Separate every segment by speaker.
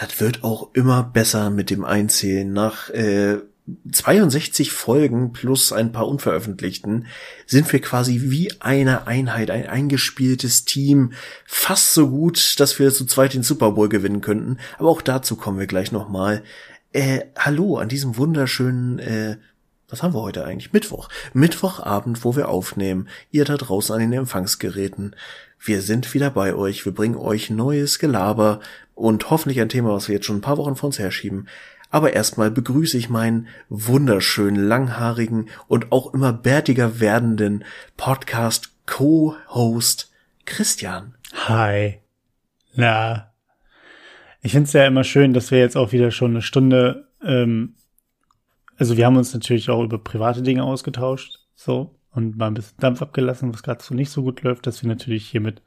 Speaker 1: das wird auch immer besser mit dem Einzählen. Nach äh, 62 Folgen plus ein paar unveröffentlichten sind wir quasi wie eine Einheit, ein eingespieltes Team. Fast so gut, dass wir zu zweit den Super Bowl gewinnen könnten. Aber auch dazu kommen wir gleich nochmal. Äh, hallo an diesem wunderschönen, äh, was haben wir heute eigentlich? Mittwoch. Mittwochabend, wo wir aufnehmen. Ihr da draußen an den Empfangsgeräten. Wir sind wieder bei euch. Wir bringen euch neues Gelaber und hoffentlich ein Thema, was wir jetzt schon ein paar Wochen vor uns herschieben. Aber erstmal begrüße ich meinen wunderschönen, langhaarigen und auch immer bärtiger werdenden Podcast Co-Host Christian.
Speaker 2: Hi. Na. Ich finde es ja immer schön, dass wir jetzt auch wieder schon eine Stunde, ähm, also wir haben uns natürlich auch über private Dinge ausgetauscht, so, und mal ein bisschen Dampf abgelassen, was gerade so nicht so gut läuft, dass wir natürlich hier mit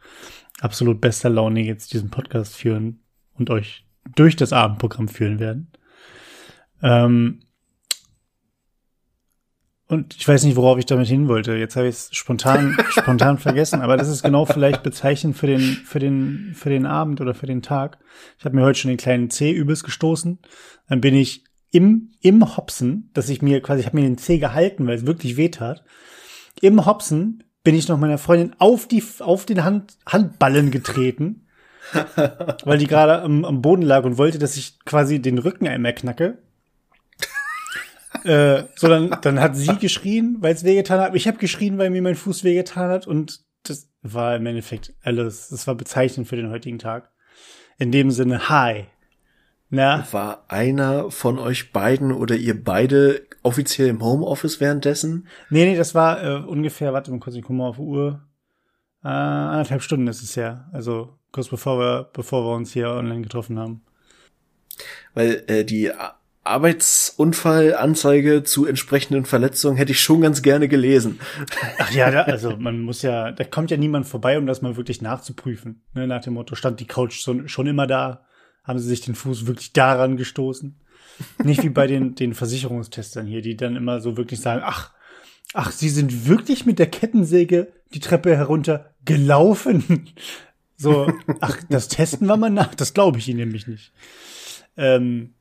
Speaker 2: absolut bester Laune jetzt diesen Podcast führen und euch durch das Abendprogramm führen werden. Ähm, und ich weiß nicht, worauf ich damit hin wollte. Jetzt habe ich es spontan, spontan vergessen, aber das ist genau vielleicht bezeichnend für den, für den, für den Abend oder für den Tag. Ich habe mir heute schon den kleinen C übelst gestoßen. Dann bin ich im, im Hopsen, dass ich mir quasi, ich habe mir den C gehalten, weil es wirklich weh tat. Im Hopsen bin ich noch meiner Freundin auf die, auf den Hand, Handballen getreten, weil die gerade am, am Boden lag und wollte, dass ich quasi den Rücken einmal knacke äh, so, dann, dann hat sie geschrien, weil es wehgetan hat. Ich habe geschrien, weil mir mein Fuß wehgetan hat. Und das war im Endeffekt alles. Das war bezeichnend für den heutigen Tag. In dem Sinne, hi.
Speaker 1: Na? War einer von euch beiden oder ihr beide offiziell im Homeoffice währenddessen?
Speaker 2: Nee, nee, das war äh, ungefähr, warte mal kurz, ich komme mal auf Uhr. Äh, anderthalb Stunden ist es ja. Also kurz bevor wir, bevor wir uns hier online getroffen haben.
Speaker 1: Weil äh, die Arbeitsunfallanzeige zu entsprechenden Verletzungen hätte ich schon ganz gerne gelesen.
Speaker 2: Ach ja, da, also man muss ja, da kommt ja niemand vorbei, um das mal wirklich nachzuprüfen. Ne, nach dem Motto, stand die Couch schon, schon immer da? Haben sie sich den Fuß wirklich daran gestoßen? Nicht wie bei den, den Versicherungstestern hier, die dann immer so wirklich sagen, ach, ach, sie sind wirklich mit der Kettensäge die Treppe herunter gelaufen. So, ach, das testen wir mal nach, das glaube ich ihnen nämlich nicht. Ähm,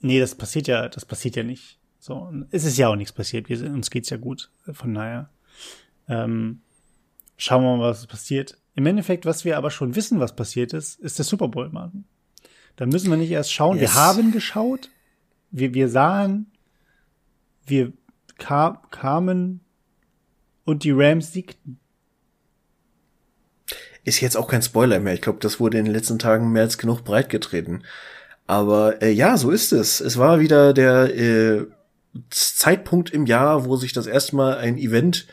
Speaker 2: Nee, das passiert ja, das passiert ja nicht. So, es ist ja auch nichts passiert. Wir, uns geht's ja gut. Von daher ähm, schauen wir mal, was passiert. Im Endeffekt, was wir aber schon wissen, was passiert ist, ist der Super Bowl, Martin. Da müssen wir nicht erst schauen. Yes. Wir haben geschaut. Wir, wir sahen, wir kam, kamen und die Rams siegten.
Speaker 1: Ist jetzt auch kein Spoiler mehr. Ich glaube, das wurde in den letzten Tagen mehr als genug breitgetreten. Aber äh, ja, so ist es. Es war wieder der äh, Zeitpunkt im Jahr, wo sich das erste Mal ein Event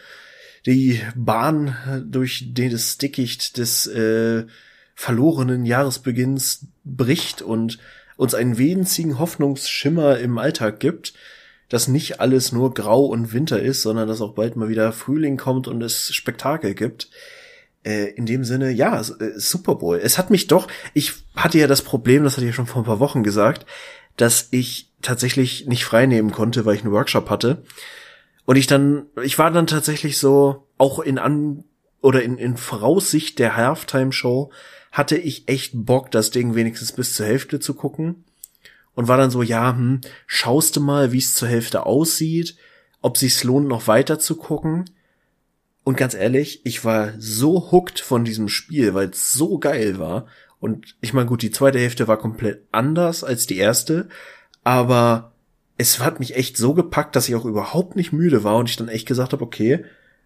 Speaker 1: die Bahn durch das Dickicht des äh, verlorenen Jahresbeginns bricht und uns einen winzigen Hoffnungsschimmer im Alltag gibt, dass nicht alles nur grau und Winter ist, sondern dass auch bald mal wieder Frühling kommt und es Spektakel gibt äh, in dem Sinne, ja, äh, Super Bowl. Es hat mich doch, ich hatte ja das Problem, das hatte ich ja schon vor ein paar Wochen gesagt, dass ich tatsächlich nicht frei nehmen konnte, weil ich einen Workshop hatte. Und ich dann, ich war dann tatsächlich so, auch in an, oder in, in Voraussicht der Halftime-Show, hatte ich echt Bock, das Ding wenigstens bis zur Hälfte zu gucken. Und war dann so, ja, hm, schaust du mal, wie es zur Hälfte aussieht, ob sich's lohnt, noch weiter zu gucken. Und ganz ehrlich, ich war so hooked von diesem Spiel, weil es so geil war. Und ich meine, gut, die zweite Hälfte war komplett anders als die erste, aber es hat mich echt so gepackt, dass ich auch überhaupt nicht müde war und ich dann echt gesagt habe, okay,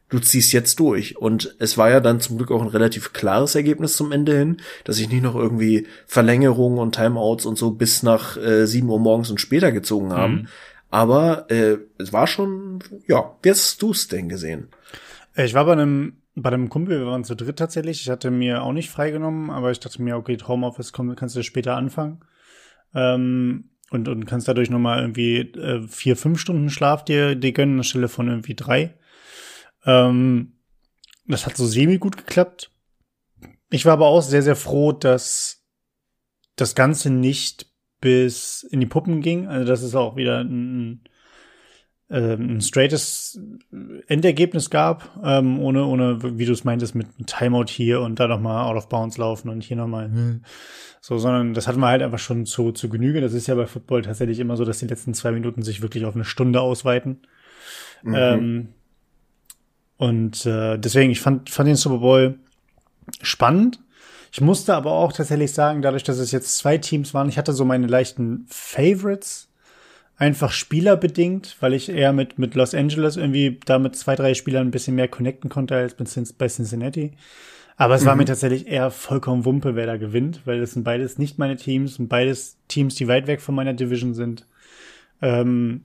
Speaker 1: du ziehst jetzt durch. Und es war ja dann zum Glück auch ein relativ klares Ergebnis zum Ende hin, dass ich nicht noch irgendwie Verlängerungen und Timeouts und so bis nach äh, 7 Uhr morgens und später gezogen haben. Mhm. Aber äh, es war schon, ja, wie hast du es denn gesehen?
Speaker 2: Ich war bei einem, bei einem Kumpel, wir waren zu dritt tatsächlich. Ich hatte mir auch nicht freigenommen, aber ich dachte mir, okay, Homeoffice komm, kannst du später anfangen. Ähm, und, und kannst dadurch nochmal irgendwie äh, vier, fünf Stunden Schlaf dir, dir gönnen, anstelle von irgendwie drei. Ähm, das hat so semi gut geklappt. Ich war aber auch sehr, sehr froh, dass das Ganze nicht bis in die Puppen ging. Also das ist auch wieder ein, ähm, ein straightes Endergebnis gab, ähm, ohne, ohne, wie du es meintest, mit einem Timeout hier und da nochmal out of bounds laufen und hier nochmal, hm. so, sondern das hatten wir halt einfach schon zu, zu Genüge. Das ist ja bei Football tatsächlich immer so, dass die letzten zwei Minuten sich wirklich auf eine Stunde ausweiten. Mhm. Ähm, und äh, deswegen, ich fand, fand den Super Bowl spannend. Ich musste aber auch tatsächlich sagen, dadurch, dass es jetzt zwei Teams waren, ich hatte so meine leichten Favorites, einfach spielerbedingt, weil ich eher mit, mit Los Angeles irgendwie da mit zwei, drei Spielern ein bisschen mehr connecten konnte als bei Cincinnati. Aber es mhm. war mir tatsächlich eher vollkommen Wumpe, wer da gewinnt, weil das sind beides nicht meine Teams und beides Teams, die weit weg von meiner Division sind. Ähm,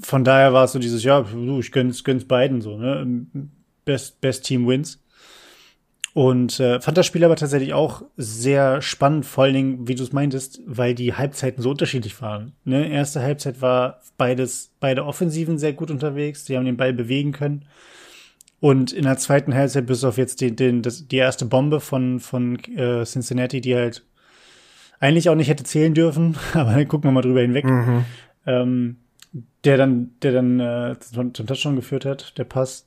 Speaker 2: von daher war es so dieses, ja, du, ich gönn's, gönn's beiden so, ne? Best, best Team wins. Und äh, fand das Spiel aber tatsächlich auch sehr spannend, vor allen Dingen, wie du es meintest, weil die Halbzeiten so unterschiedlich waren. Ne? Erste Halbzeit war beides, beide Offensiven sehr gut unterwegs, die haben den Ball bewegen können. Und in der zweiten Halbzeit, bis auf jetzt den, den, das, die erste Bombe von, von äh, Cincinnati, die halt eigentlich auch nicht hätte zählen dürfen, aber dann gucken wir mal drüber hinweg. Mhm. Ähm, der dann, der dann äh, zum, zum Touchdown geführt hat, der Pass,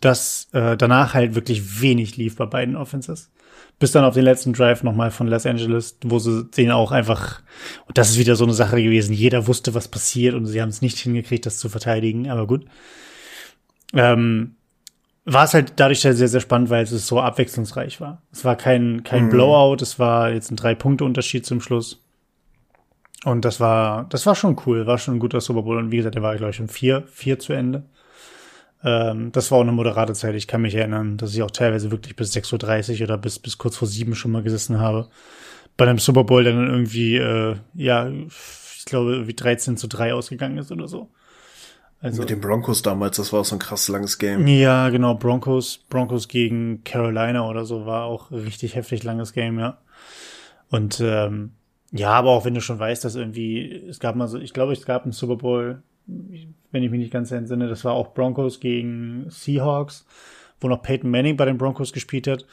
Speaker 2: dass äh, danach halt wirklich wenig lief bei beiden Offenses. Bis dann auf den letzten Drive nochmal von Los Angeles, wo sie den auch einfach, und das ist wieder so eine Sache gewesen, jeder wusste, was passiert und sie haben es nicht hingekriegt, das zu verteidigen, aber gut. Ähm, war es halt dadurch sehr, sehr spannend, weil es so abwechslungsreich war. Es war kein, kein mhm. Blowout, es war jetzt ein Drei-Punkte-Unterschied zum Schluss. Und das war, das war schon cool, war schon ein guter Super Bowl. Und wie gesagt, der war, glaube ich, um vier, vier zu Ende. Ähm, das war auch eine moderate Zeit. Ich kann mich erinnern, dass ich auch teilweise wirklich bis 6.30 Uhr oder bis, bis kurz vor sieben schon mal gesessen habe. Bei einem Super Bowl, der dann irgendwie, äh, ja, ich glaube, wie 13 zu 3 ausgegangen ist oder so.
Speaker 1: Also, Mit den Broncos damals, das war auch so ein krass langes Game.
Speaker 2: Ja, genau, Broncos, Broncos gegen Carolina oder so war auch richtig heftig langes Game, ja. Und ähm, ja, aber auch wenn du schon weißt, dass irgendwie, es gab mal so, ich glaube, es gab einen Super Bowl, wenn ich mich nicht ganz entsinne, das war auch Broncos gegen Seahawks, wo noch Peyton Manning bei den Broncos gespielt hat,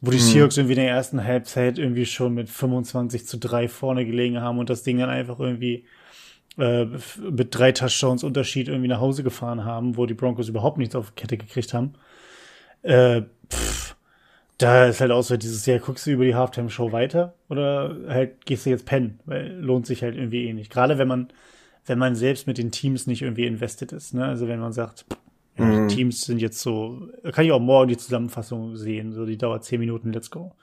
Speaker 2: wo die mhm. Seahawks irgendwie in der ersten Halbzeit irgendwie schon mit 25 zu 3 vorne gelegen haben und das Ding dann einfach irgendwie äh, mit drei Touchdowns Unterschied irgendwie nach Hause gefahren haben, wo die Broncos überhaupt nichts auf Kette gekriegt haben. Äh, pff, da ist halt auch so dieses, ja, guckst du über die Halftime-Show weiter oder halt gehst du jetzt pennen, weil lohnt sich halt irgendwie eh nicht. Gerade wenn man, wenn man selbst mit den Teams nicht irgendwie invested ist, ne? Also wenn man sagt, mhm. die Teams sind jetzt so, kann ich auch morgen die Zusammenfassung sehen, so die dauert zehn Minuten, let's go.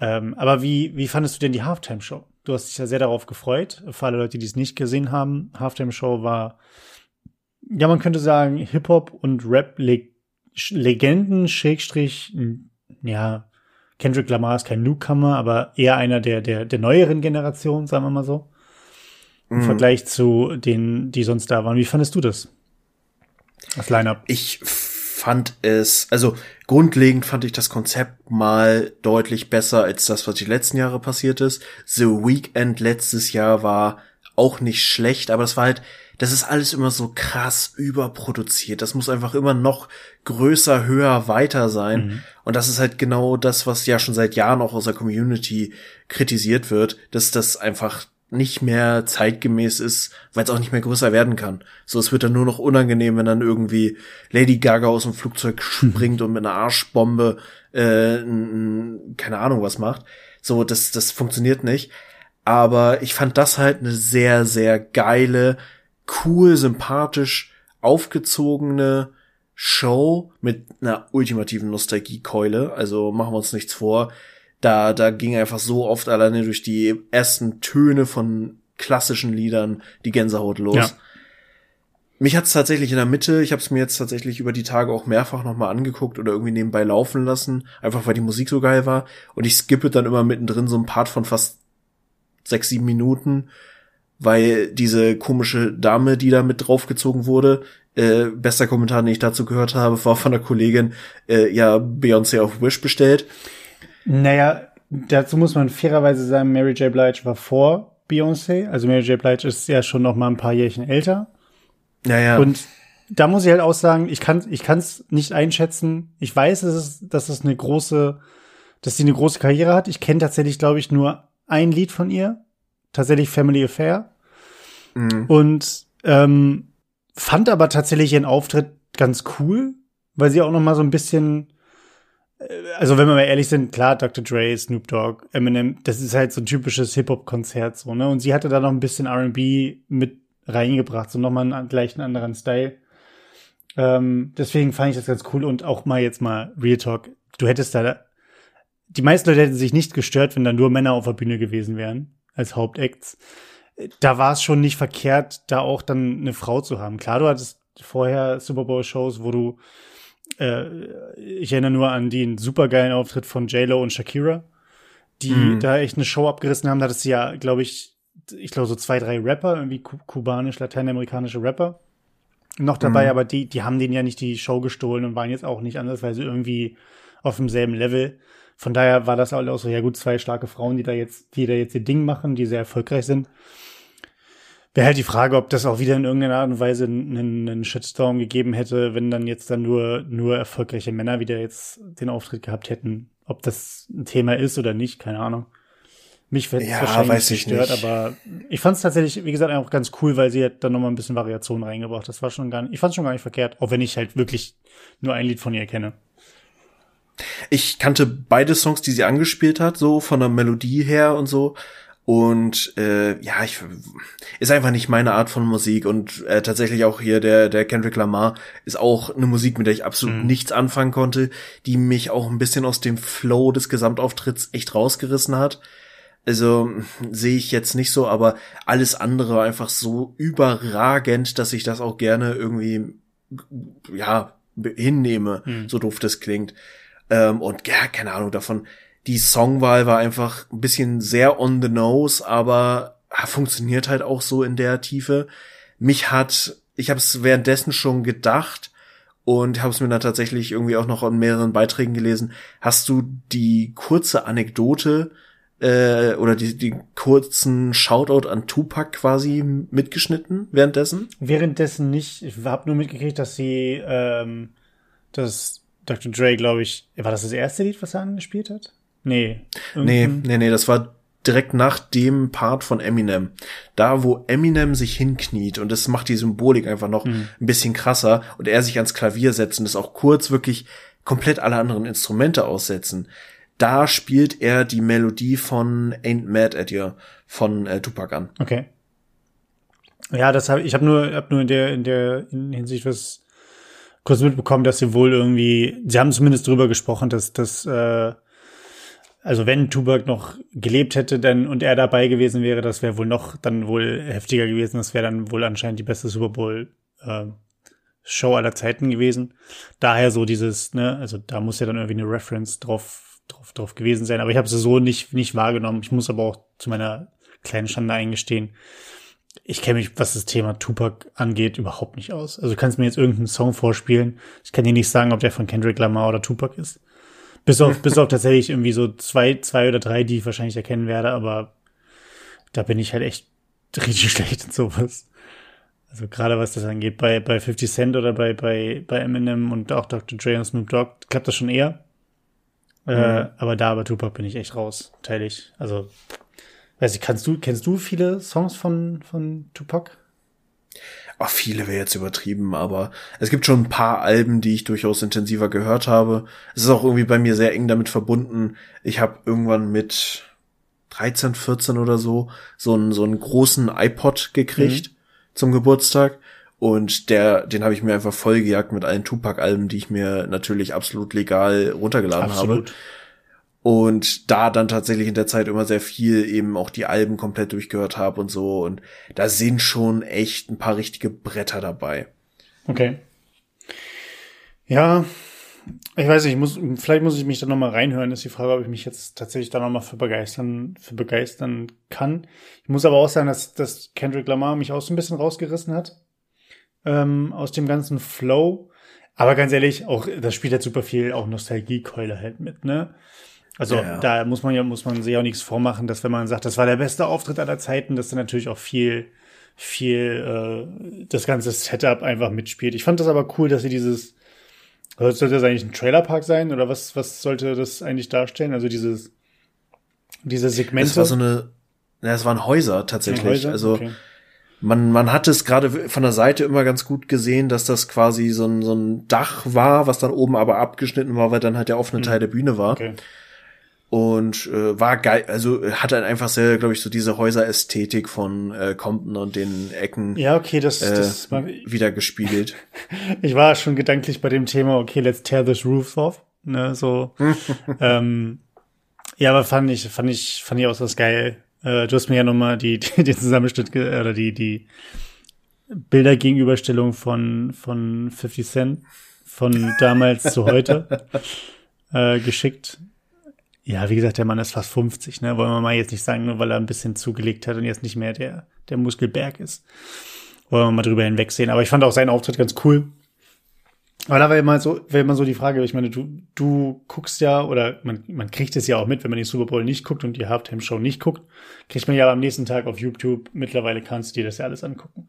Speaker 2: Ähm, aber wie, wie fandest du denn die Halftime-Show? Du hast dich ja sehr darauf gefreut. Für alle Leute, die es nicht gesehen haben, Halftime-Show war, ja, man könnte sagen, Hip-Hop und Rap legt Legenden, Schrägstrich, ja, Kendrick Lamar ist kein Newcomer, aber eher einer der, der, der neueren Generation, sagen wir mal so. Im mhm. Vergleich zu denen, die sonst da waren. Wie fandest du das? Das Line-Up?
Speaker 1: Ich fand es, also grundlegend fand ich das Konzept mal deutlich besser als das, was die letzten Jahre passiert ist. The Weekend letztes Jahr war auch nicht schlecht, aber es war halt, das ist alles immer so krass überproduziert. Das muss einfach immer noch größer, höher, weiter sein. Mhm. Und das ist halt genau das, was ja schon seit Jahren auch aus der Community kritisiert wird, dass das einfach nicht mehr zeitgemäß ist, weil es auch nicht mehr größer werden kann. So, es wird dann nur noch unangenehm, wenn dann irgendwie Lady Gaga aus dem Flugzeug springt und mit einer Arschbombe äh, keine Ahnung was macht. So, das, das funktioniert nicht. Aber ich fand das halt eine sehr, sehr geile, cool, sympathisch aufgezogene Show mit einer ultimativen Nostalgiekeule. Also machen wir uns nichts vor. Da, da ging einfach so oft alleine durch die ersten Töne von klassischen Liedern die Gänsehaut los. Ja. Mich hat's tatsächlich in der Mitte, ich habe es mir jetzt tatsächlich über die Tage auch mehrfach nochmal angeguckt oder irgendwie nebenbei laufen lassen, einfach weil die Musik so geil war. Und ich skippe dann immer mittendrin so ein Part von fast sechs, sieben Minuten weil diese komische Dame, die da mit draufgezogen wurde, äh, bester Kommentar, den ich dazu gehört habe, war von der Kollegin, äh, ja, Beyoncé auf Wish bestellt.
Speaker 2: Naja, dazu muss man fairerweise sagen, Mary J. Blige war vor Beyoncé. Also Mary J. Blige ist ja schon noch mal ein paar Jährchen älter.
Speaker 1: Naja.
Speaker 2: Und da muss ich halt auch sagen, ich kann ich kann's nicht einschätzen. Ich weiß, dass es, dass es eine große, dass sie eine große Karriere hat. Ich kenne tatsächlich, glaube ich, nur ein Lied von ihr tatsächlich Family Affair. Mhm. Und Ähm, fand aber tatsächlich ihren Auftritt ganz cool, weil sie auch noch mal so ein bisschen äh, also wenn wir mal ehrlich sind, klar, Dr. Dre, Snoop Dogg, Eminem, das ist halt so ein typisches Hip-Hop-Konzert so, ne? Und sie hatte da noch ein bisschen R&B mit reingebracht, so nochmal einen gleichen anderen Style. Ähm, deswegen fand ich das ganz cool und auch mal jetzt mal Real Talk. Du hättest da, die meisten Leute hätten sich nicht gestört, wenn da nur Männer auf der Bühne gewesen wären, als Hauptacts. Da war es schon nicht verkehrt, da auch dann eine Frau zu haben. Klar, du hattest vorher Super Bowl Shows, wo du, äh, ich erinnere nur an den supergeilen Auftritt von J-Lo und Shakira, die mhm. da echt eine Show abgerissen haben. Da hattest du ja, glaube ich, ich glaube so zwei, drei Rapper, irgendwie kubanisch, lateinamerikanische Rapper noch dabei, mhm. aber die, die haben denen ja nicht die Show gestohlen und waren jetzt auch nicht anders, weil sie irgendwie auf demselben Level. Von daher war das auch so, ja gut, zwei starke Frauen, die da jetzt, die da jetzt ihr Ding machen, die sehr erfolgreich sind. Wäre halt die Frage, ob das auch wieder in irgendeiner Art und Weise einen, einen Shitstorm gegeben hätte, wenn dann jetzt dann nur, nur erfolgreiche Männer wieder jetzt den Auftritt gehabt hätten. Ob das ein Thema ist oder nicht, keine Ahnung. Mich wird
Speaker 1: ja, wahrscheinlich nicht gestört,
Speaker 2: aber ich fand es tatsächlich, wie gesagt, auch ganz cool, weil sie hat dann nochmal ein bisschen Variation reingebracht. Das war schon gar nicht, ich fand es schon gar nicht verkehrt, auch wenn ich halt wirklich nur ein Lied von ihr kenne.
Speaker 1: Ich kannte beide Songs, die sie angespielt hat, so von der Melodie her und so. Und äh, ja, ich ist einfach nicht meine Art von Musik und äh, tatsächlich auch hier der der Kendrick Lamar ist auch eine Musik, mit der ich absolut mhm. nichts anfangen konnte, die mich auch ein bisschen aus dem Flow des Gesamtauftritts echt rausgerissen hat. Also sehe ich jetzt nicht so, aber alles andere war einfach so überragend, dass ich das auch gerne irgendwie, ja, hinnehme, hm. so doof das klingt. Ähm, und ja, keine Ahnung davon. Die Songwahl war einfach ein bisschen sehr on the nose, aber funktioniert halt auch so in der Tiefe. Mich hat, ich habe es währenddessen schon gedacht und habe es mir dann tatsächlich irgendwie auch noch an mehreren Beiträgen gelesen. Hast du die kurze Anekdote äh, oder die, die kurzen Shoutout an Tupac quasi mitgeschnitten währenddessen?
Speaker 2: Währenddessen nicht. Ich habe nur mitgekriegt, dass sie ähm, dass Dr. Dre, glaube ich, war das das erste Lied, was er angespielt hat? Nee.
Speaker 1: Nee, nee, nee, das war direkt nach dem Part von Eminem. Da, wo Eminem sich hinkniet und das macht die Symbolik einfach noch mhm. ein bisschen krasser und er sich ans Klavier setzt und das auch kurz wirklich komplett alle anderen Instrumente aussetzen da spielt er die Melodie von Ain't Mad at You von äh, Tupac an.
Speaker 2: Okay. Ja, das habe ich habe nur hab nur in der in der in Hinsicht was kurz mitbekommen, dass sie wohl irgendwie, sie haben zumindest drüber gesprochen, dass dass äh, also wenn Tupac noch gelebt hätte, dann und er dabei gewesen wäre, das wäre wohl noch dann wohl heftiger gewesen. Das wäre dann wohl anscheinend die beste Super Bowl äh, Show aller Zeiten gewesen. Daher so dieses, ne, also da muss ja dann irgendwie eine Reference drauf drauf, drauf gewesen sein. Aber ich habe sie so nicht, nicht wahrgenommen. Ich muss aber auch zu meiner kleinen Schande eingestehen. Ich kenne mich, was das Thema Tupac angeht, überhaupt nicht aus. Also du kannst mir jetzt irgendeinen Song vorspielen. Ich kann dir nicht sagen, ob der von Kendrick Lamar oder Tupac ist. Bis auf, bis auf tatsächlich irgendwie so zwei, zwei oder drei, die ich wahrscheinlich erkennen werde, aber da bin ich halt echt richtig schlecht in sowas. Also gerade was das angeht, bei, bei 50 Cent oder bei, bei, bei Eminem und auch Dr. Dre und Snoop Dogg klappt das schon eher. Äh, mhm. aber da bei Tupac bin ich echt raus, teilig. Also, weiß ich, kannst du, kennst du viele Songs von, von Tupac?
Speaker 1: Ach, viele wäre jetzt übertrieben, aber es gibt schon ein paar Alben, die ich durchaus intensiver gehört habe. Es ist auch irgendwie bei mir sehr eng damit verbunden. Ich habe irgendwann mit 13, 14 oder so so einen, so einen großen iPod gekriegt mhm. zum Geburtstag und der, den habe ich mir einfach vollgejagt mit allen Tupac-Alben, die ich mir natürlich absolut legal runtergeladen absolut. habe. Und da dann tatsächlich in der Zeit immer sehr viel eben auch die Alben komplett durchgehört habe und so. Und da sind schon echt ein paar richtige Bretter dabei.
Speaker 2: Okay. Ja, ich weiß nicht, ich muss, vielleicht muss ich mich da nochmal reinhören, ist die Frage, ob ich mich jetzt tatsächlich da nochmal für begeistern, für begeistern kann. Ich muss aber auch sagen, dass, dass Kendrick Lamar mich auch so ein bisschen rausgerissen hat ähm, aus dem ganzen Flow. Aber ganz ehrlich, auch das spielt halt super viel auch Nostalgiekeule halt mit, ne? Also ja. da muss man ja muss man sich auch nichts vormachen, dass wenn man sagt, das war der beste Auftritt aller Zeiten, dass dann natürlich auch viel viel äh, das ganze Setup einfach mitspielt. Ich fand das aber cool, dass sie dieses sollte das eigentlich ein Trailerpark sein oder was was sollte das eigentlich darstellen? Also dieses diese Segmente.
Speaker 1: Das war so eine ja, es waren Häuser tatsächlich. Häuser? Also okay Man, man hat es gerade von der Seite immer ganz gut gesehen, dass das quasi so ein, so ein Dach war, was dann oben aber abgeschnitten war, weil dann halt der offene mhm. Teil der Bühne war. Okay. Und äh, war geil, also hat dann einfach sehr, glaube ich, so diese Häuserästhetik von äh, Compton und den Ecken
Speaker 2: ja, okay, das, äh, das
Speaker 1: war, wieder gespiegelt.
Speaker 2: ich war schon gedanklich bei dem Thema, okay, let's tear this roof off. Ne, so. ähm, ja, aber fand ich, fand ich, fand ich auch das geil. Äh, du hast mir ja nochmal die, die, den Zusammenschnitt oder die, die Bildergegenüberstellung von, von 50 Cent von damals zu heute äh, geschickt. Ja, wie gesagt, der Mann ist fast 50, ne? Wollen wir mal jetzt nicht sagen, nur weil er ein bisschen zugelegt hat und jetzt nicht mehr der, der Muskelberg ist. Wollen wir mal drüber hinwegsehen. Aber ich fand auch seinen Auftritt ganz cool. Aber da war immer so, wäre immer so die Frage, ich meine, du, du guckst ja, oder man, man kriegt es ja auch mit, wenn man den Super Bowl nicht guckt und die Halftime-Show nicht guckt, kriegt man ja am nächsten Tag auf YouTube, mittlerweile kannst du dir das ja alles angucken.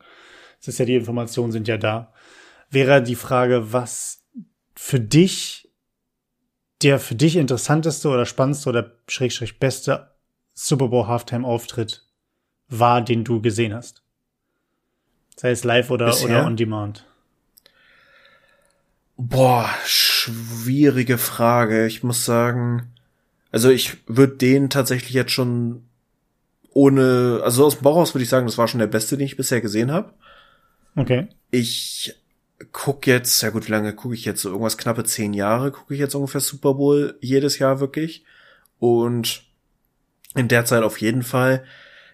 Speaker 2: Das ist ja, die Informationen sind ja da. Wäre die Frage, was für dich der für dich interessanteste oder spannendste oder schrägstrich beste Super Bowl Halftime Auftritt war, den du gesehen hast? Sei es live oder, oder on demand.
Speaker 1: Boah, schwierige Frage. Ich muss sagen, also ich würde den tatsächlich jetzt schon ohne, also aus dem Bauhaus würde ich sagen, das war schon der beste, den ich bisher gesehen habe.
Speaker 2: Okay.
Speaker 1: Ich guck jetzt, ja gut, wie lange gucke ich jetzt? So irgendwas knappe zehn Jahre gucke ich jetzt ungefähr Super Bowl jedes Jahr wirklich. Und in der Zeit auf jeden Fall.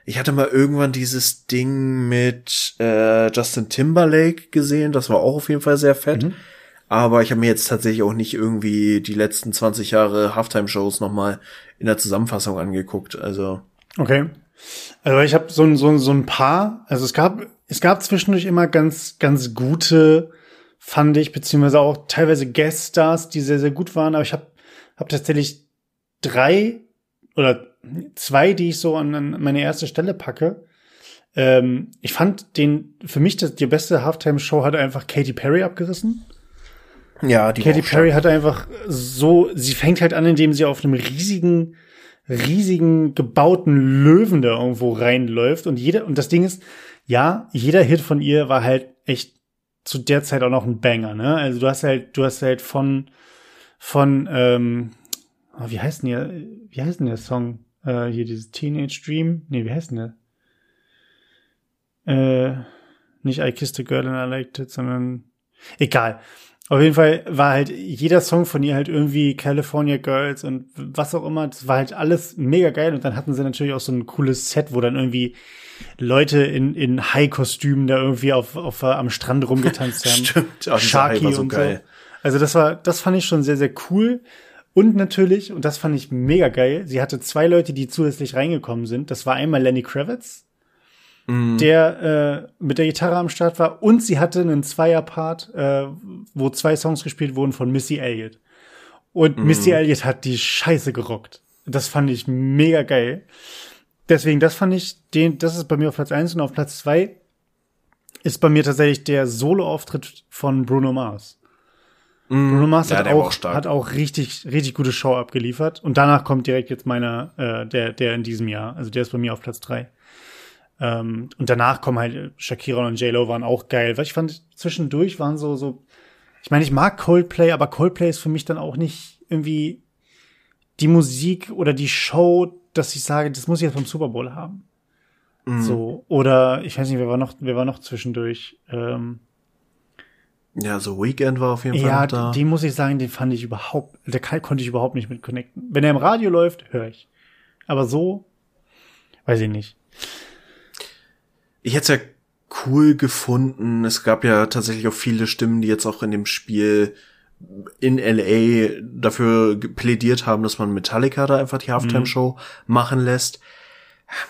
Speaker 1: Ich hatte mal irgendwann dieses Ding mit äh, Justin Timberlake gesehen, das war auch auf jeden Fall sehr fett. Mhm. Aber ich habe mir jetzt tatsächlich auch nicht irgendwie die letzten 20 Jahre Halftime-Shows nochmal in der Zusammenfassung angeguckt. Also.
Speaker 2: Okay. Also ich habe so, so, so ein paar, also es gab, es gab zwischendurch immer ganz, ganz gute, fand ich, beziehungsweise auch teilweise Guest-Stars, die sehr, sehr gut waren, aber ich habe hab tatsächlich drei oder zwei, die ich so an, an meine erste Stelle packe. Ähm, ich fand den, für mich das, die beste Halftime-Show hat einfach Katy Perry abgerissen. Ja, die Katy Perry hat einfach so, sie fängt halt an, indem sie auf einem riesigen riesigen gebauten Löwen da irgendwo reinläuft und jeder und das Ding ist, ja, jeder Hit von ihr war halt echt zu der Zeit auch noch ein Banger, ne? Also du hast halt, du hast halt von von ähm, oh, wie heißt denn der, wie heißt denn der Song? Äh, hier dieses Teenage Dream? Nee, wie heißt denn der? Äh, nicht I Kissed a Girl and I Liked It, sondern egal. Auf jeden Fall war halt jeder Song von ihr halt irgendwie California Girls und was auch immer. Das war halt alles mega geil. Und dann hatten sie natürlich auch so ein cooles Set, wo dann irgendwie Leute in, in High-Kostümen da irgendwie auf, auf, uh, am Strand rumgetanzt haben.
Speaker 1: Stimmt, auch Sharky so und geil. so.
Speaker 2: Also das war, das fand ich schon sehr, sehr cool. Und natürlich, und das fand ich mega geil, sie hatte zwei Leute, die zusätzlich reingekommen sind. Das war einmal Lenny Kravitz, mhm. der äh, mit der Gitarre am Start war. Und sie hatte einen Zweierpart, äh, wo zwei Songs gespielt wurden von Missy Elliott. Und mhm. Missy Elliott hat die Scheiße gerockt. Das fand ich mega geil. Deswegen, das fand ich, den, das ist bei mir auf Platz eins und auf Platz zwei ist bei mir tatsächlich der Solo-Auftritt von Bruno Mars. Mm, Bruno Mars ja, hat, auch, auch hat auch richtig, richtig gute Show abgeliefert. Und danach kommt direkt jetzt meiner, äh, der, der in diesem Jahr. Also der ist bei mir auf Platz drei. Ähm, und danach kommen halt Shakira und J-Lo waren auch geil. Weil ich fand, zwischendurch waren so, so, ich meine, ich mag Coldplay, aber Coldplay ist für mich dann auch nicht irgendwie die Musik oder die Show, dass ich sage, das muss ich jetzt beim Super Bowl haben. Mhm. So, oder ich weiß nicht, wer war noch, wer war noch zwischendurch? Ähm,
Speaker 1: ja, so Weekend war auf jeden Fall
Speaker 2: ja, da. den muss ich sagen, den fand ich überhaupt, der konnte ich überhaupt nicht mit connecten. Wenn er im Radio läuft, höre ich. Aber so, weiß ich nicht
Speaker 1: ich hätte es ja cool gefunden. Es gab ja tatsächlich auch viele Stimmen, die jetzt auch in dem Spiel in LA dafür plädiert haben, dass man Metallica da einfach die Halftime-Show mhm. machen lässt.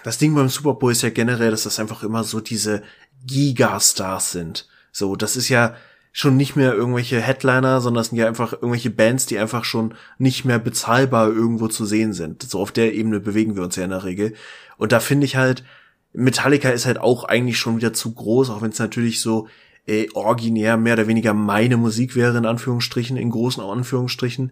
Speaker 1: Das Ding beim Super Bowl ist ja generell, dass das einfach immer so diese Gigastars sind. So, das ist ja schon nicht mehr irgendwelche Headliner, sondern das sind ja einfach irgendwelche Bands, die einfach schon nicht mehr bezahlbar irgendwo zu sehen sind. So auf der Ebene bewegen wir uns ja in der Regel. Und da finde ich halt, Metallica ist halt auch eigentlich schon wieder zu groß, auch wenn es natürlich so äh, originär mehr oder weniger meine Musik wäre, in Anführungsstrichen, in großen Anführungsstrichen.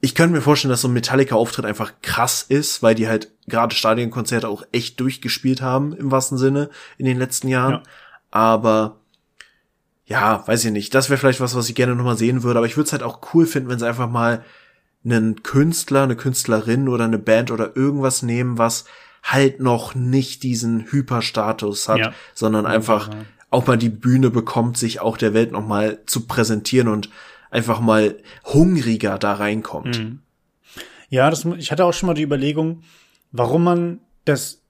Speaker 1: ich könnte mir vorstellen, dass so ein Metallica-Auftritt einfach krass ist, weil die halt gerade Stadionkonzerte auch echt durchgespielt haben, im wahrsten Sinne, in den letzten Jahren. Ja. Aber ja, weiß ich nicht. Das wäre vielleicht was, was ich gerne nochmal sehen würde. Aber ich würde es halt auch cool finden, wenn sie einfach mal einen Künstler, eine Künstlerin oder eine Band oder irgendwas nehmen, was halt noch nicht diesen Hyperstatus hat, ja. sondern einfach ja. auch mal die Bühne bekommt, sich auch der Welt nochmal zu präsentieren und einfach mal hungriger da reinkommt. Mhm.
Speaker 2: Ja, das, ich hatte auch schon mal die Überlegung, warum man das,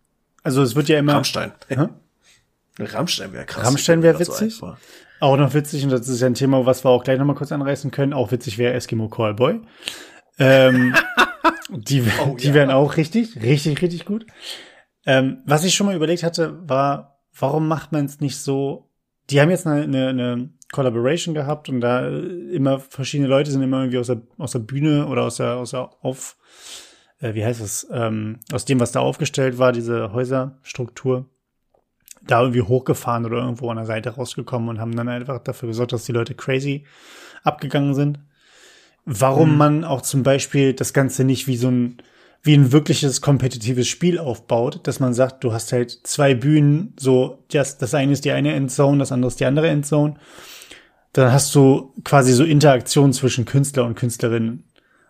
Speaker 2: also es wird ja immer.
Speaker 1: Rammstein. Rammstein wäre krass.
Speaker 2: Rammstein wäre witzig. So auch noch witzig, und das ist ja ein Thema, was wir auch gleich nochmal kurz anreißen können. Auch witzig wäre Eskimo Callboy. Ähm, die oh, die ja. wären auch richtig, richtig, richtig gut. Ähm, was ich schon mal überlegt hatte, war, warum macht man es nicht so? Die haben jetzt eine, eine, eine Collaboration gehabt und da äh, immer verschiedene Leute sind immer irgendwie aus der, aus der Bühne oder aus der, aus der Auf, äh, wie heißt es, ähm, aus dem, was da aufgestellt war, diese Häuserstruktur, da irgendwie hochgefahren oder irgendwo an der Seite rausgekommen und haben dann einfach dafür gesorgt, dass die Leute crazy abgegangen sind. Warum mhm. man auch zum Beispiel das Ganze nicht wie so ein, wie ein wirkliches kompetitives Spiel aufbaut, dass man sagt, du hast halt zwei Bühnen, so, das, das eine ist die eine Endzone, das andere ist die andere Endzone dann hast du quasi so Interaktion zwischen Künstler und Künstlerinnen.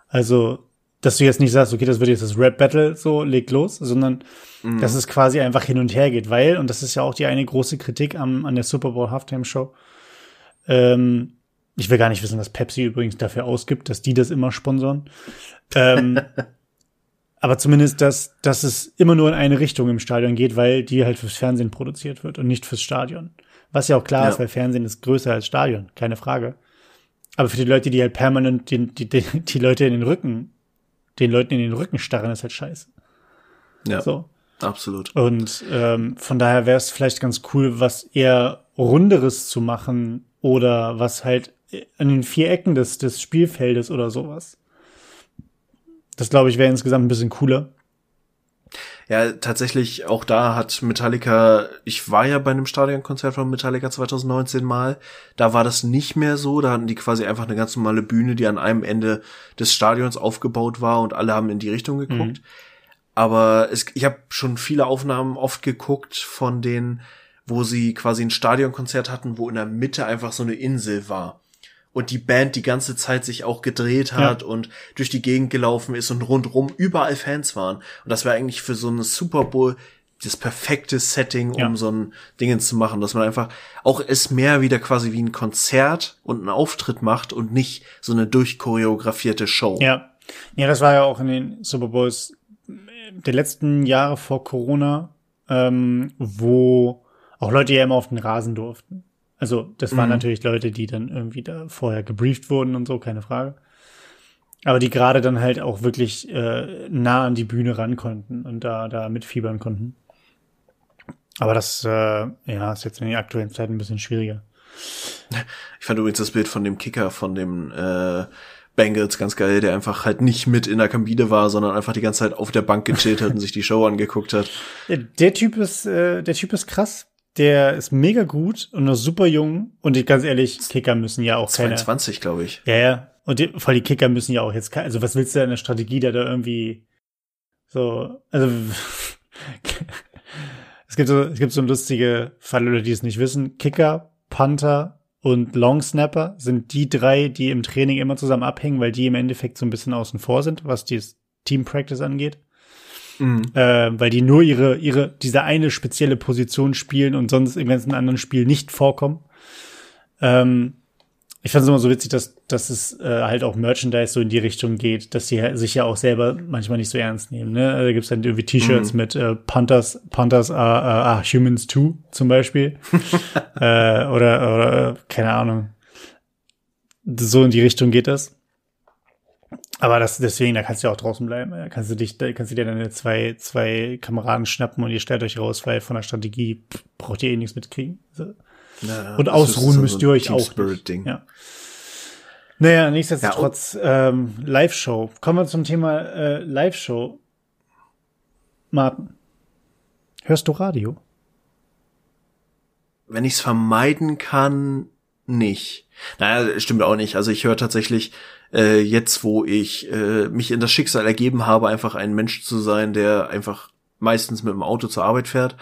Speaker 2: Also, dass du jetzt nicht sagst, okay, das wird jetzt das Rap-Battle, so, leg los, sondern mhm. dass es quasi einfach hin und her geht, weil, und das ist ja auch die eine große Kritik am, an der Super Bowl Halftime Show, ähm, ich will gar nicht wissen, was Pepsi übrigens dafür ausgibt, dass die das immer sponsoren. Ähm, aber zumindest, dass, dass es immer nur in eine Richtung im Stadion geht, weil die halt fürs Fernsehen produziert wird und nicht fürs Stadion. Was ja auch klar ja. ist, weil Fernsehen ist größer als Stadion, keine Frage. Aber für die Leute, die halt permanent die, die, die, die Leute in den Rücken, den Leuten in den Rücken starren, ist halt scheiße.
Speaker 1: Ja. So. Absolut.
Speaker 2: Und ähm, von daher wäre es vielleicht ganz cool, was eher Runderes zu machen oder was halt an den vier Ecken des, des Spielfeldes oder sowas. Das glaube ich wäre insgesamt ein bisschen cooler.
Speaker 1: Ja, tatsächlich, auch da hat Metallica, ich war ja bei einem Stadionkonzert von Metallica 2019 mal, da war das nicht mehr so, da hatten die quasi einfach eine ganz normale Bühne, die an einem Ende des Stadions aufgebaut war und alle haben in die Richtung geguckt. Mhm. Aber es, ich habe schon viele Aufnahmen oft geguckt von denen, wo sie quasi ein Stadionkonzert hatten, wo in der Mitte einfach so eine Insel war und die Band die ganze Zeit sich auch gedreht hat ja. und durch die Gegend gelaufen ist und rundrum überall Fans waren. Und das war eigentlich für so eine Super Bowl das perfekte Setting, um ja. so ein Ding zu machen, dass man einfach auch es mehr wieder quasi wie ein Konzert und einen Auftritt macht und nicht so eine durchchoreografierte Show.
Speaker 2: Ja. Ja, das war ja auch in den Super Bowls der letzten Jahre vor Corona, ähm, wo auch Leute ja immer auf den Rasen durften. Also das waren mhm. natürlich Leute, die dann irgendwie da vorher gebrieft wurden und so, keine Frage. Aber die gerade dann halt auch wirklich äh, nah an die Bühne ran konnten und da, da mitfiebern konnten. Aber das, äh, ja, ist jetzt in den aktuellen Zeiten ein bisschen schwieriger.
Speaker 1: Ich fand übrigens das Bild von dem Kicker von dem äh, Bengals ganz geil, der einfach halt nicht mit in der Kabine war, sondern einfach die ganze Zeit auf der Bank gechillt hat und sich die Show angeguckt hat.
Speaker 2: Der Typ ist, äh, der Typ ist krass der ist mega gut und noch super jung. Und die, ganz ehrlich, Kicker müssen ja auch
Speaker 1: 22, keine. glaube ich.
Speaker 2: Ja, ja. Und die, vor allem die Kicker müssen ja auch jetzt, also was willst du in der Strategie, da da irgendwie so, also es gibt so, es gibt so lustige Falle, die es nicht wissen. Kicker, Panther und Long Snapper sind die drei, die im Training immer zusammen abhängen, weil die im Endeffekt so ein bisschen außen vor sind, was dieses Team Practice angeht. Mhm. Äh, weil die nur ihre, ihre, diese eine spezielle Position spielen und sonst im ganzen anderen Spiel nicht vorkommen. Ähm, ich fand es immer so witzig, dass, dass es äh, halt auch Merchandise so in die Richtung geht, dass sie sich ja auch selber manchmal nicht so ernst nehmen. Ne? Da gibt's dann irgendwie T-Shirts mhm. mit äh, Panthers, Panthers are, are, are Humans too zum Beispiel. äh, oder, oder, keine Ahnung. So in die Richtung geht das. Aber das, deswegen, da kannst du ja auch draußen bleiben. Da kannst du dich, da kannst du dir deine zwei, zwei Kameraden schnappen und ihr stellt euch raus, weil von der Strategie pff, braucht ihr eh nichts mitkriegen. So. Ja, und ausruhen so müsst ihr euch auch. Nicht. Ja. Naja, nichtsdestotrotz, ja, ähm, Live-Show. Kommen wir zum Thema äh, Live-Show. Martin, hörst du Radio?
Speaker 1: Wenn ich es vermeiden kann, nicht. Naja, stimmt auch nicht. Also ich höre tatsächlich äh, jetzt, wo ich äh, mich in das Schicksal ergeben habe, einfach ein Mensch zu sein, der einfach meistens mit dem Auto zur Arbeit fährt,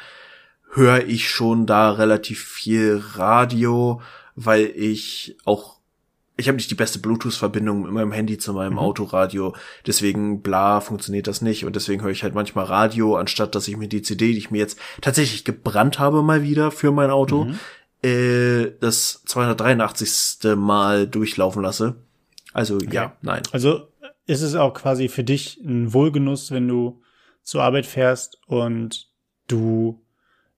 Speaker 1: höre ich schon da relativ viel Radio, weil ich auch ich habe nicht die beste Bluetooth-Verbindung mit meinem Handy zu meinem mhm. Autoradio, deswegen bla funktioniert das nicht und deswegen höre ich halt manchmal Radio, anstatt dass ich mir die CD, die ich mir jetzt tatsächlich gebrannt habe mal wieder für mein Auto, mhm. Äh, das 283. Mal durchlaufen lasse. Also okay. ja, nein.
Speaker 2: Also ist es auch quasi für dich ein Wohlgenuss, wenn du zur Arbeit fährst und du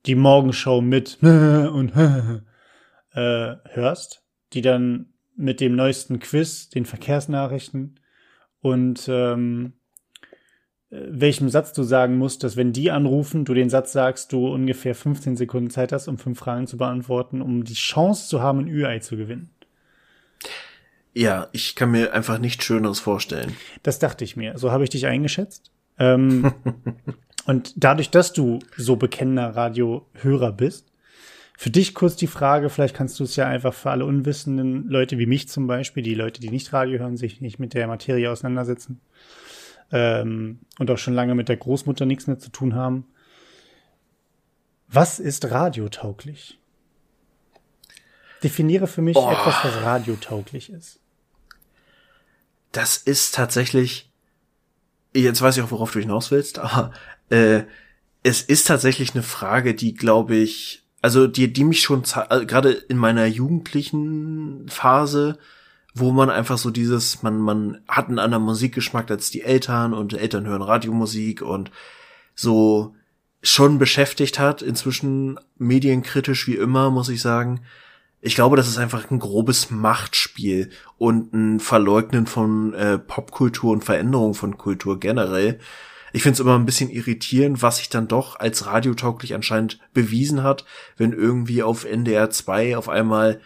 Speaker 2: die Morgenshow mit und äh, hörst, die dann mit dem neuesten Quiz, den Verkehrsnachrichten und ähm, welchem Satz du sagen musst, dass wenn die anrufen, du den Satz sagst, du ungefähr 15 Sekunden Zeit hast, um fünf Fragen zu beantworten, um die Chance zu haben, ein Ü-Ei zu gewinnen.
Speaker 1: Ja, ich kann mir einfach nichts Schöneres vorstellen.
Speaker 2: Das dachte ich mir. So habe ich dich eingeschätzt. Ähm, und dadurch, dass du so bekennender Radiohörer bist, für dich kurz die Frage, vielleicht kannst du es ja einfach für alle unwissenden Leute wie mich zum Beispiel, die Leute, die nicht Radio hören, sich nicht mit der Materie auseinandersetzen ähm, und auch schon lange mit der Großmutter nichts mehr zu tun haben. Was ist radiotauglich? Definiere für mich oh. etwas, was radiotauglich ist.
Speaker 1: Das ist tatsächlich, jetzt weiß ich auch, worauf du hinaus willst, aber äh, es ist tatsächlich eine Frage, die, glaube ich, also die, die mich schon also gerade in meiner jugendlichen Phase, wo man einfach so dieses, man, man hat einen anderen Musikgeschmack als die Eltern und Eltern hören Radiomusik und so schon beschäftigt hat, inzwischen medienkritisch wie immer, muss ich sagen. Ich glaube, das ist einfach ein grobes Machtspiel und ein Verleugnen von äh, Popkultur und Veränderung von Kultur generell ich finde es immer ein bisschen irritierend, was sich dann doch als radiotauglich anscheinend bewiesen hat, wenn irgendwie auf NDR 2 auf einmal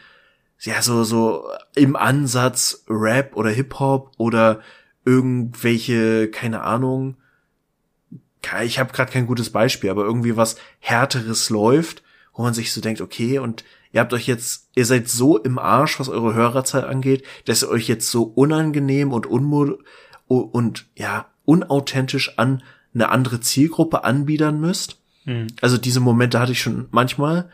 Speaker 1: ja so so im Ansatz Rap oder Hip Hop oder irgendwelche keine Ahnung ich habe gerade kein gutes Beispiel, aber irgendwie was härteres läuft, wo man sich so denkt, okay, und ihr habt euch jetzt, ihr seid so im Arsch, was eure Hörerzahl angeht, dass ihr euch jetzt so unangenehm und unmod und ja, unauthentisch an eine andere Zielgruppe anbiedern müsst. Mhm. Also diese Momente hatte ich schon manchmal.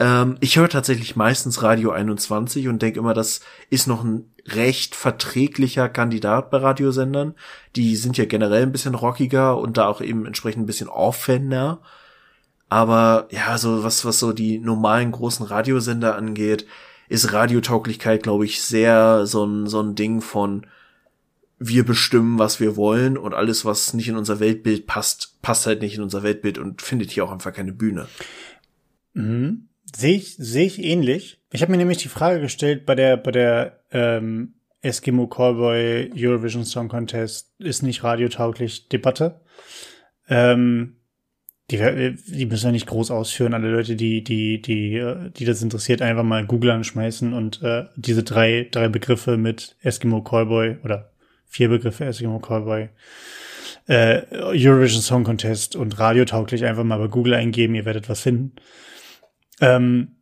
Speaker 1: Ähm, ich höre tatsächlich meistens Radio 21 und denke immer, das ist noch ein recht verträglicher Kandidat bei Radiosendern. Die sind ja generell ein bisschen rockiger und da auch eben entsprechend ein bisschen offender. Aber ja, so was, was so die normalen großen Radiosender angeht, ist Radiotauglichkeit, glaube ich, sehr so ein, so ein Ding von, wir bestimmen, was wir wollen und alles, was nicht in unser Weltbild passt, passt halt nicht in unser Weltbild und findet hier auch einfach keine Bühne.
Speaker 2: Mhm. Sehe ich, sehe ich ähnlich. Ich habe mir nämlich die Frage gestellt bei der, bei der ähm, Eskimo Callboy Eurovision Song Contest ist nicht radiotauglich Debatte. Ähm, die, die müssen ja nicht groß ausführen. Alle Leute, die, die, die, die das interessiert, einfach mal Google anschmeißen und äh, diese drei, drei Begriffe mit Eskimo Callboy oder vier Begriffe Eskimo Callboy, äh, Eurovision Song Contest und radiotauglich einfach mal bei Google eingeben, ihr werdet was finden. Ähm,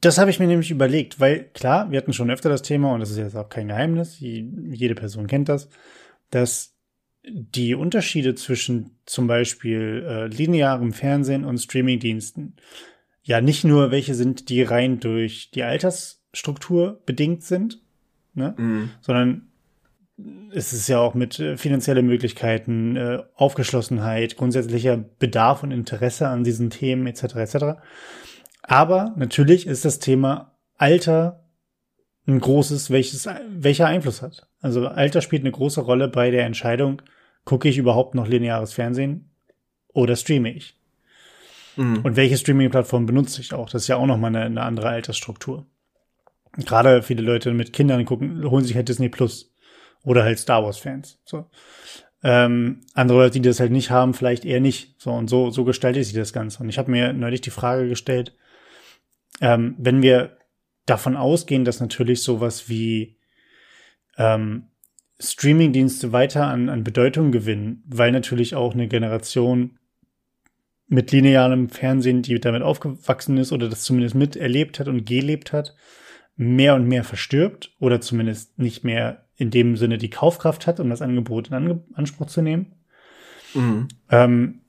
Speaker 2: das habe ich mir nämlich überlegt, weil klar, wir hatten schon öfter das Thema und das ist jetzt auch kein Geheimnis, jede Person kennt das, dass die Unterschiede zwischen zum Beispiel äh, linearem Fernsehen und Streamingdiensten ja nicht nur welche sind, die rein durch die Altersstruktur bedingt sind, ne? Mhm. sondern es ist ja auch mit äh, finanziellen Möglichkeiten, äh, Aufgeschlossenheit, grundsätzlicher Bedarf und Interesse an diesen Themen etc. etc. Aber natürlich ist das Thema Alter ein großes, welches welcher Einfluss hat. Also Alter spielt eine große Rolle bei der Entscheidung, gucke ich überhaupt noch lineares Fernsehen oder streame ich? Mhm. Und welche Streaming-Plattform benutze ich auch? Das ist ja auch noch mal eine, eine andere Altersstruktur. Gerade viele Leute mit Kindern gucken, holen sich halt Disney Plus oder halt Star Wars Fans. So. Ähm, andere Leute, die das halt nicht haben, vielleicht eher nicht. So und so, so gestaltet sich das Ganze. Und ich habe mir neulich die Frage gestellt, ähm, wenn wir davon ausgehen, dass natürlich sowas wie ähm, Streamingdienste weiter an, an Bedeutung gewinnen, weil natürlich auch eine Generation mit linearem Fernsehen, die damit aufgewachsen ist oder das zumindest miterlebt hat und gelebt hat, mehr und mehr verstirbt oder zumindest nicht mehr in dem Sinne die Kaufkraft hat, um das Angebot in Ange Anspruch zu nehmen. Mhm. Ähm,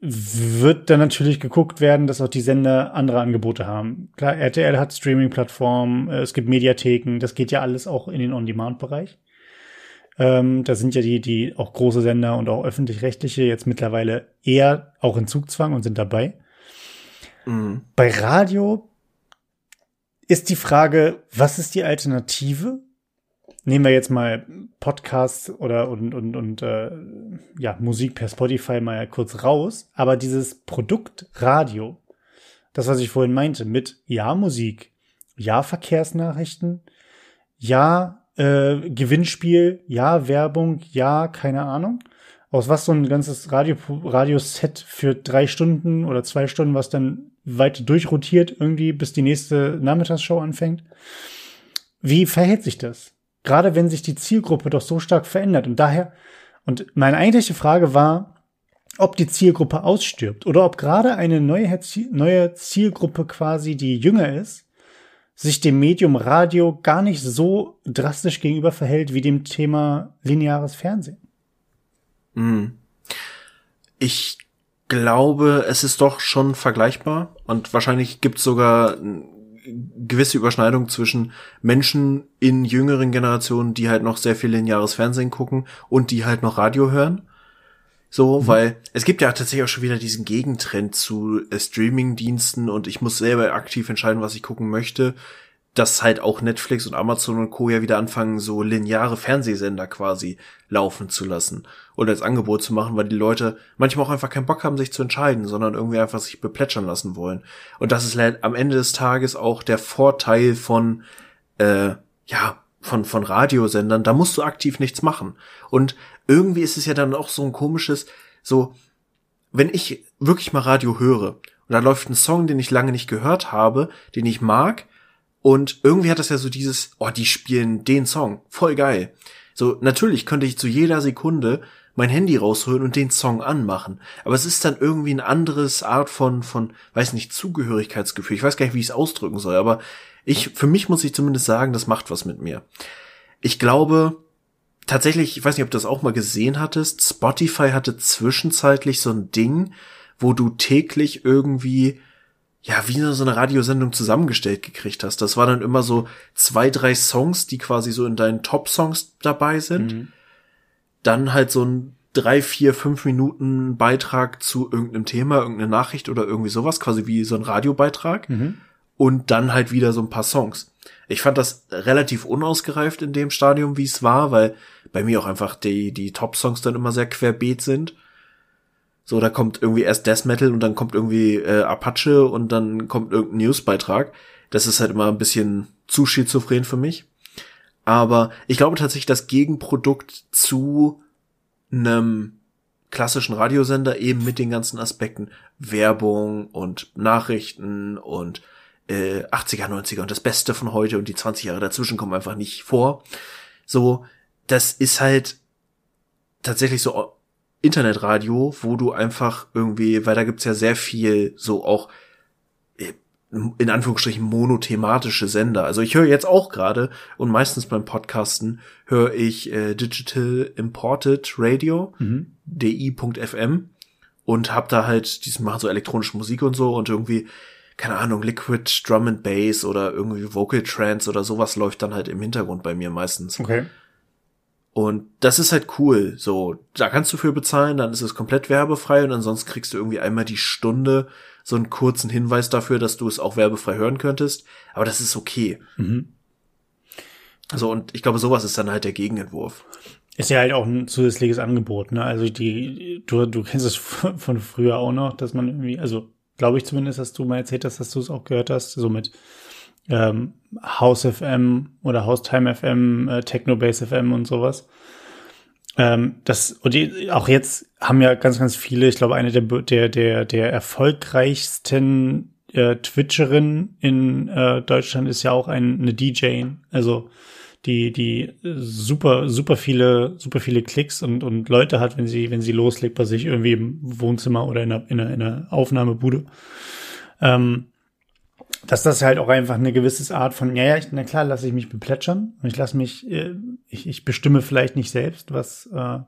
Speaker 2: wird dann natürlich geguckt werden, dass auch die Sender andere Angebote haben. Klar, RTL hat Streaming-Plattformen, äh, es gibt Mediatheken, das geht ja alles auch in den On-Demand-Bereich. Ähm, da sind ja die, die auch große Sender und auch öffentlich-rechtliche jetzt mittlerweile eher auch in Zugzwang und sind dabei. Mhm. Bei Radio ist die Frage, was ist die Alternative? Nehmen wir jetzt mal Podcasts oder und, und, und äh, ja, Musik per Spotify mal kurz raus, aber dieses Produkt Radio, das, was ich vorhin meinte, mit ja Musik, ja Verkehrsnachrichten, ja äh, Gewinnspiel, ja, Werbung, ja, keine Ahnung. Aus was so ein ganzes Radio, Radioset für drei Stunden oder zwei Stunden, was dann weit durchrotiert irgendwie, bis die nächste Nachmittagsshow anfängt. Wie verhält sich das? Gerade wenn sich die Zielgruppe doch so stark verändert. Und daher, und meine eigentliche Frage war, ob die Zielgruppe ausstirbt oder ob gerade eine neue, neue Zielgruppe quasi, die jünger ist, sich dem Medium Radio gar nicht so drastisch gegenüber verhält wie dem Thema lineares Fernsehen.
Speaker 1: Hm. Ich glaube, es ist doch schon vergleichbar und wahrscheinlich gibt es sogar gewisse Überschneidung zwischen Menschen in jüngeren Generationen, die halt noch sehr viel lineares Fernsehen gucken und die halt noch Radio hören. So, mhm. weil es gibt ja tatsächlich auch schon wieder diesen Gegentrend zu äh, Streaming-Diensten und ich muss selber aktiv entscheiden, was ich gucken möchte. Dass halt auch Netflix und Amazon und Co. ja wieder anfangen, so lineare Fernsehsender quasi laufen zu lassen oder als Angebot zu machen, weil die Leute manchmal auch einfach keinen Bock haben, sich zu entscheiden, sondern irgendwie einfach sich beplätschern lassen wollen. Und das ist halt am Ende des Tages auch der Vorteil von, äh, ja, von, von Radiosendern, da musst du aktiv nichts machen. Und irgendwie ist es ja dann auch so ein komisches, so, wenn ich wirklich mal Radio höre und da läuft ein Song, den ich lange nicht gehört habe, den ich mag, und irgendwie hat das ja so dieses, oh, die spielen den Song, voll geil. So, natürlich könnte ich zu jeder Sekunde mein Handy rausholen und den Song anmachen. Aber es ist dann irgendwie ein anderes Art von, von, weiß nicht, Zugehörigkeitsgefühl. Ich weiß gar nicht, wie ich es ausdrücken soll, aber ich, für mich muss ich zumindest sagen, das macht was mit mir. Ich glaube, tatsächlich, ich weiß nicht, ob du das auch mal gesehen hattest, Spotify hatte zwischenzeitlich so ein Ding, wo du täglich irgendwie ja, wie so eine Radiosendung zusammengestellt gekriegt hast. Das war dann immer so zwei, drei Songs, die quasi so in deinen Top-Songs dabei sind. Mhm. Dann halt so ein drei, vier, fünf Minuten Beitrag zu irgendeinem Thema, irgendeine Nachricht oder irgendwie sowas, quasi wie so ein Radiobeitrag. Mhm. Und dann halt wieder so ein paar Songs. Ich fand das relativ unausgereift in dem Stadium, wie es war, weil bei mir auch einfach die, die Top-Songs dann immer sehr querbeet sind. So, da kommt irgendwie erst Death Metal und dann kommt irgendwie äh, Apache und dann kommt irgendein Newsbeitrag. Das ist halt immer ein bisschen zu schizophren für mich. Aber ich glaube tatsächlich, das Gegenprodukt zu einem klassischen Radiosender eben mit den ganzen Aspekten Werbung und Nachrichten und äh, 80er, 90er und das Beste von heute und die 20 Jahre dazwischen kommen einfach nicht vor. So, das ist halt tatsächlich so Internetradio, wo du einfach irgendwie, weil da gibt's ja sehr viel so auch äh, in Anführungsstrichen monothematische Sender. Also ich höre jetzt auch gerade und meistens beim Podcasten höre ich äh, Digital Imported Radio, mhm. di.fm und hab da halt, die machen so elektronische Musik und so und irgendwie keine Ahnung, Liquid Drum and Bass oder irgendwie Vocal Trance oder sowas läuft dann halt im Hintergrund bei mir meistens.
Speaker 2: Okay.
Speaker 1: Und das ist halt cool. So, da kannst du für bezahlen, dann ist es komplett werbefrei und ansonsten kriegst du irgendwie einmal die Stunde so einen kurzen Hinweis dafür, dass du es auch werbefrei hören könntest. Aber das ist okay. Mhm. Also, und ich glaube, sowas ist dann halt der Gegenentwurf.
Speaker 2: Ist ja halt auch ein zusätzliches Angebot, ne? Also die, du, du kennst es von früher auch noch, dass man irgendwie, also glaube ich zumindest, dass du mal erzählt hast, dass du es auch gehört hast, so mit ähm, House FM oder House Time FM, äh, Technobase FM und sowas. Ähm, das, und die, auch jetzt haben ja ganz, ganz viele, ich glaube, eine der, der, der, der erfolgreichsten äh, Twitcherinnen in äh, Deutschland ist ja auch ein, eine DJ. Also die, die super, super viele, super viele Klicks und, und Leute hat, wenn sie, wenn sie loslegt bei sich irgendwie im Wohnzimmer oder in einer, in einer, in einer Aufnahmebude. Ähm, dass das halt auch einfach eine gewisse Art von, ja, ja, ich, na klar, lasse ich mich beplätschern und ich lasse mich, äh, ich, ich bestimme vielleicht nicht selbst, was äh,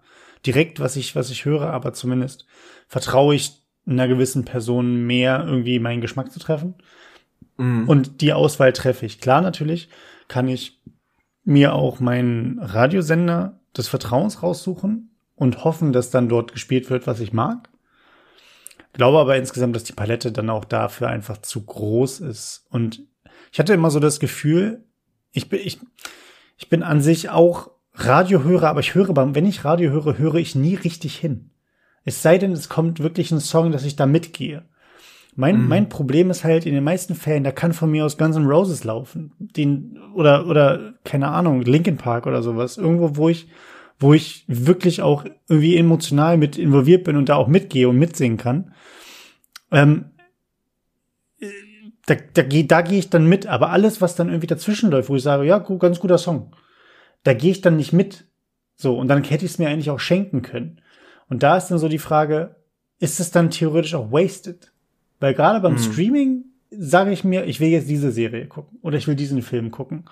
Speaker 2: direkt, was ich, was ich höre, aber zumindest vertraue ich einer gewissen Person mehr, irgendwie meinen Geschmack zu treffen. Mhm. Und die Auswahl treffe ich. Klar, natürlich kann ich mir auch meinen Radiosender des Vertrauens raussuchen und hoffen, dass dann dort gespielt wird, was ich mag. Glaube aber insgesamt, dass die Palette dann auch dafür einfach zu groß ist. Und ich hatte immer so das Gefühl, ich bin, ich, ich bin an sich auch Radiohörer, aber ich höre, wenn ich Radio höre, höre ich nie richtig hin. Es sei denn, es kommt wirklich ein Song, dass ich da mitgehe. Mein, mhm. mein Problem ist halt in den meisten Fällen, da kann von mir aus Guns N' Roses laufen. Den, oder, oder, keine Ahnung, Linkin Park oder sowas. Irgendwo, wo ich, wo ich wirklich auch irgendwie emotional mit involviert bin und da auch mitgehe und mitsingen kann. Ähm, da, da, da, da gehe ich dann mit, aber alles, was dann irgendwie dazwischen läuft, wo ich sage, ja, ganz guter Song, da gehe ich dann nicht mit. So, und dann hätte ich es mir eigentlich auch schenken können. Und da ist dann so die Frage, ist es dann theoretisch auch wasted? Weil gerade beim hm. Streaming sage ich mir, ich will jetzt diese Serie gucken oder ich will diesen Film gucken.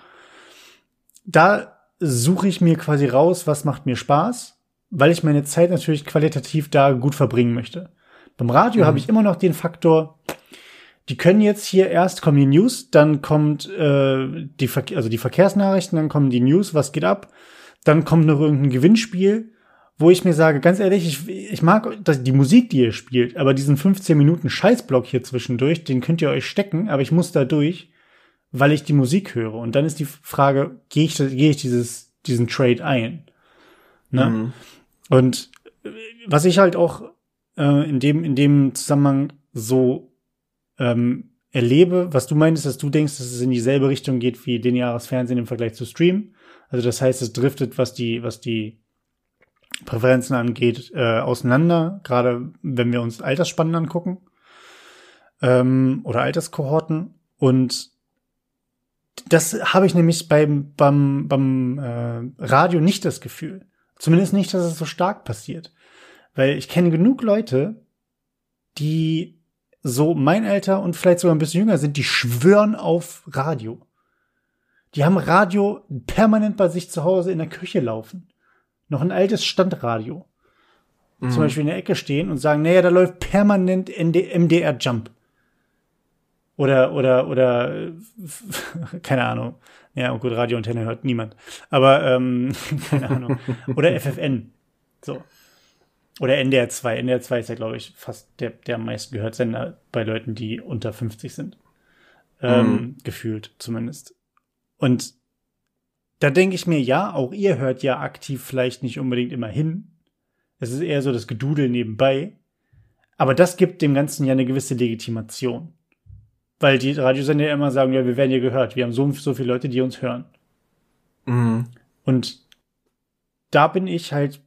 Speaker 2: Da suche ich mir quasi raus, was macht mir Spaß, weil ich meine Zeit natürlich qualitativ da gut verbringen möchte. Beim Radio mhm. habe ich immer noch den Faktor, die können jetzt hier erst kommen die News, dann kommt äh, die Ver also die Verkehrsnachrichten, dann kommen die News, was geht ab, dann kommt noch irgendein Gewinnspiel, wo ich mir sage, ganz ehrlich, ich, ich mag die Musik, die ihr spielt, aber diesen 15 Minuten Scheißblock hier zwischendurch, den könnt ihr euch stecken, aber ich muss da durch, weil ich die Musik höre. Und dann ist die Frage, gehe ich, gehe ich dieses, diesen Trade ein? Ne? Mhm. Und was ich halt auch äh, in, dem, in dem Zusammenhang so ähm, erlebe, was du meinst, dass du denkst, dass es in dieselbe Richtung geht wie lineares Fernsehen im Vergleich zu Stream. Also das heißt, es driftet, was die, was die Präferenzen angeht, äh, auseinander, gerade wenn wir uns Altersspannen angucken ähm, oder Alterskohorten. Und das habe ich nämlich beim, beim, beim äh, Radio nicht das Gefühl. Zumindest nicht, dass es so stark passiert. Weil ich kenne genug Leute, die so mein Alter und vielleicht sogar ein bisschen jünger sind, die schwören auf Radio. Die haben Radio permanent bei sich zu Hause in der Küche laufen noch ein altes Standradio mhm. zum Beispiel in der Ecke stehen und sagen, naja, da läuft permanent MDR Jump. Oder, oder, oder, keine Ahnung. Ja, gut, Radioantenne hört niemand. Aber, ähm, keine Ahnung. Oder FFN. So. Oder NDR 2. NDR 2 ist ja, glaube ich, fast der, der am meisten gehört Sender bei Leuten, die unter 50 sind. Ähm, mhm. Gefühlt zumindest. Und da denke ich mir, ja, auch ihr hört ja aktiv vielleicht nicht unbedingt immer hin. Es ist eher so das Gedudel nebenbei. Aber das gibt dem Ganzen ja eine gewisse Legitimation. Weil die Radiosender ja immer sagen, ja, wir werden ja gehört. Wir haben so, so viele Leute, die uns hören. Mhm. Und da bin ich halt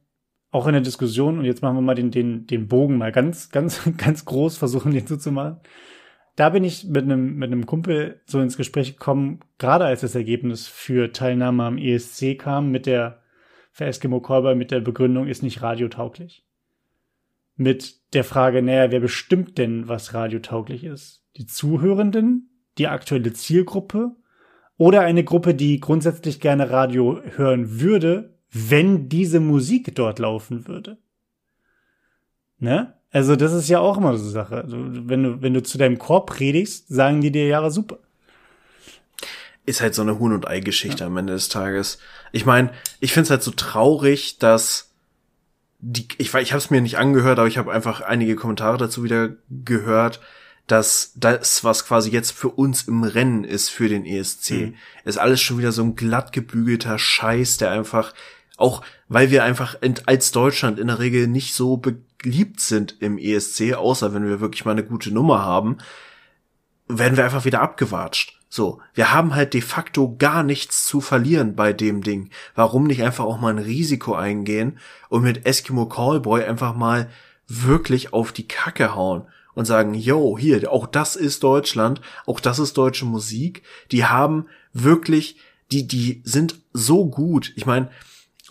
Speaker 2: auch in der Diskussion, und jetzt machen wir mal den, den, den Bogen mal ganz, ganz, ganz groß, versuchen den zuzumachen da bin ich mit einem mit einem Kumpel so ins Gespräch gekommen, gerade als das Ergebnis für Teilnahme am ESC kam, mit der für Eskimo Callboy mit der Begründung ist nicht radiotauglich. Mit der Frage, naja, wer bestimmt denn, was radiotauglich ist? Die Zuhörenden, die aktuelle Zielgruppe oder eine Gruppe, die grundsätzlich gerne Radio hören würde, wenn diese Musik dort laufen würde? Ne? Also, das ist ja auch immer so eine Sache. Also, wenn du, wenn du zu deinem Chor predigst, sagen die dir ja super.
Speaker 1: Ist halt so eine Huhn- und Ei-Geschichte ja. am Ende des Tages. Ich meine, ich find's halt so traurig, dass die, ich, ich habe es mir nicht angehört, aber ich habe einfach einige Kommentare dazu wieder gehört, dass das, was quasi jetzt für uns im Rennen ist für den ESC, mhm. ist alles schon wieder so ein glatt gebügelter Scheiß, der einfach auch, weil wir einfach als Deutschland in der Regel nicht so beliebt sind im ESC, außer wenn wir wirklich mal eine gute Nummer haben, werden wir einfach wieder abgewatscht. So, wir haben halt de facto gar nichts zu verlieren bei dem Ding. Warum nicht einfach auch mal ein Risiko eingehen und mit Eskimo Callboy einfach mal wirklich auf die Kacke hauen und sagen, yo, hier, auch das ist Deutschland, auch das ist deutsche Musik. Die haben wirklich die, die sind so gut. Ich meine,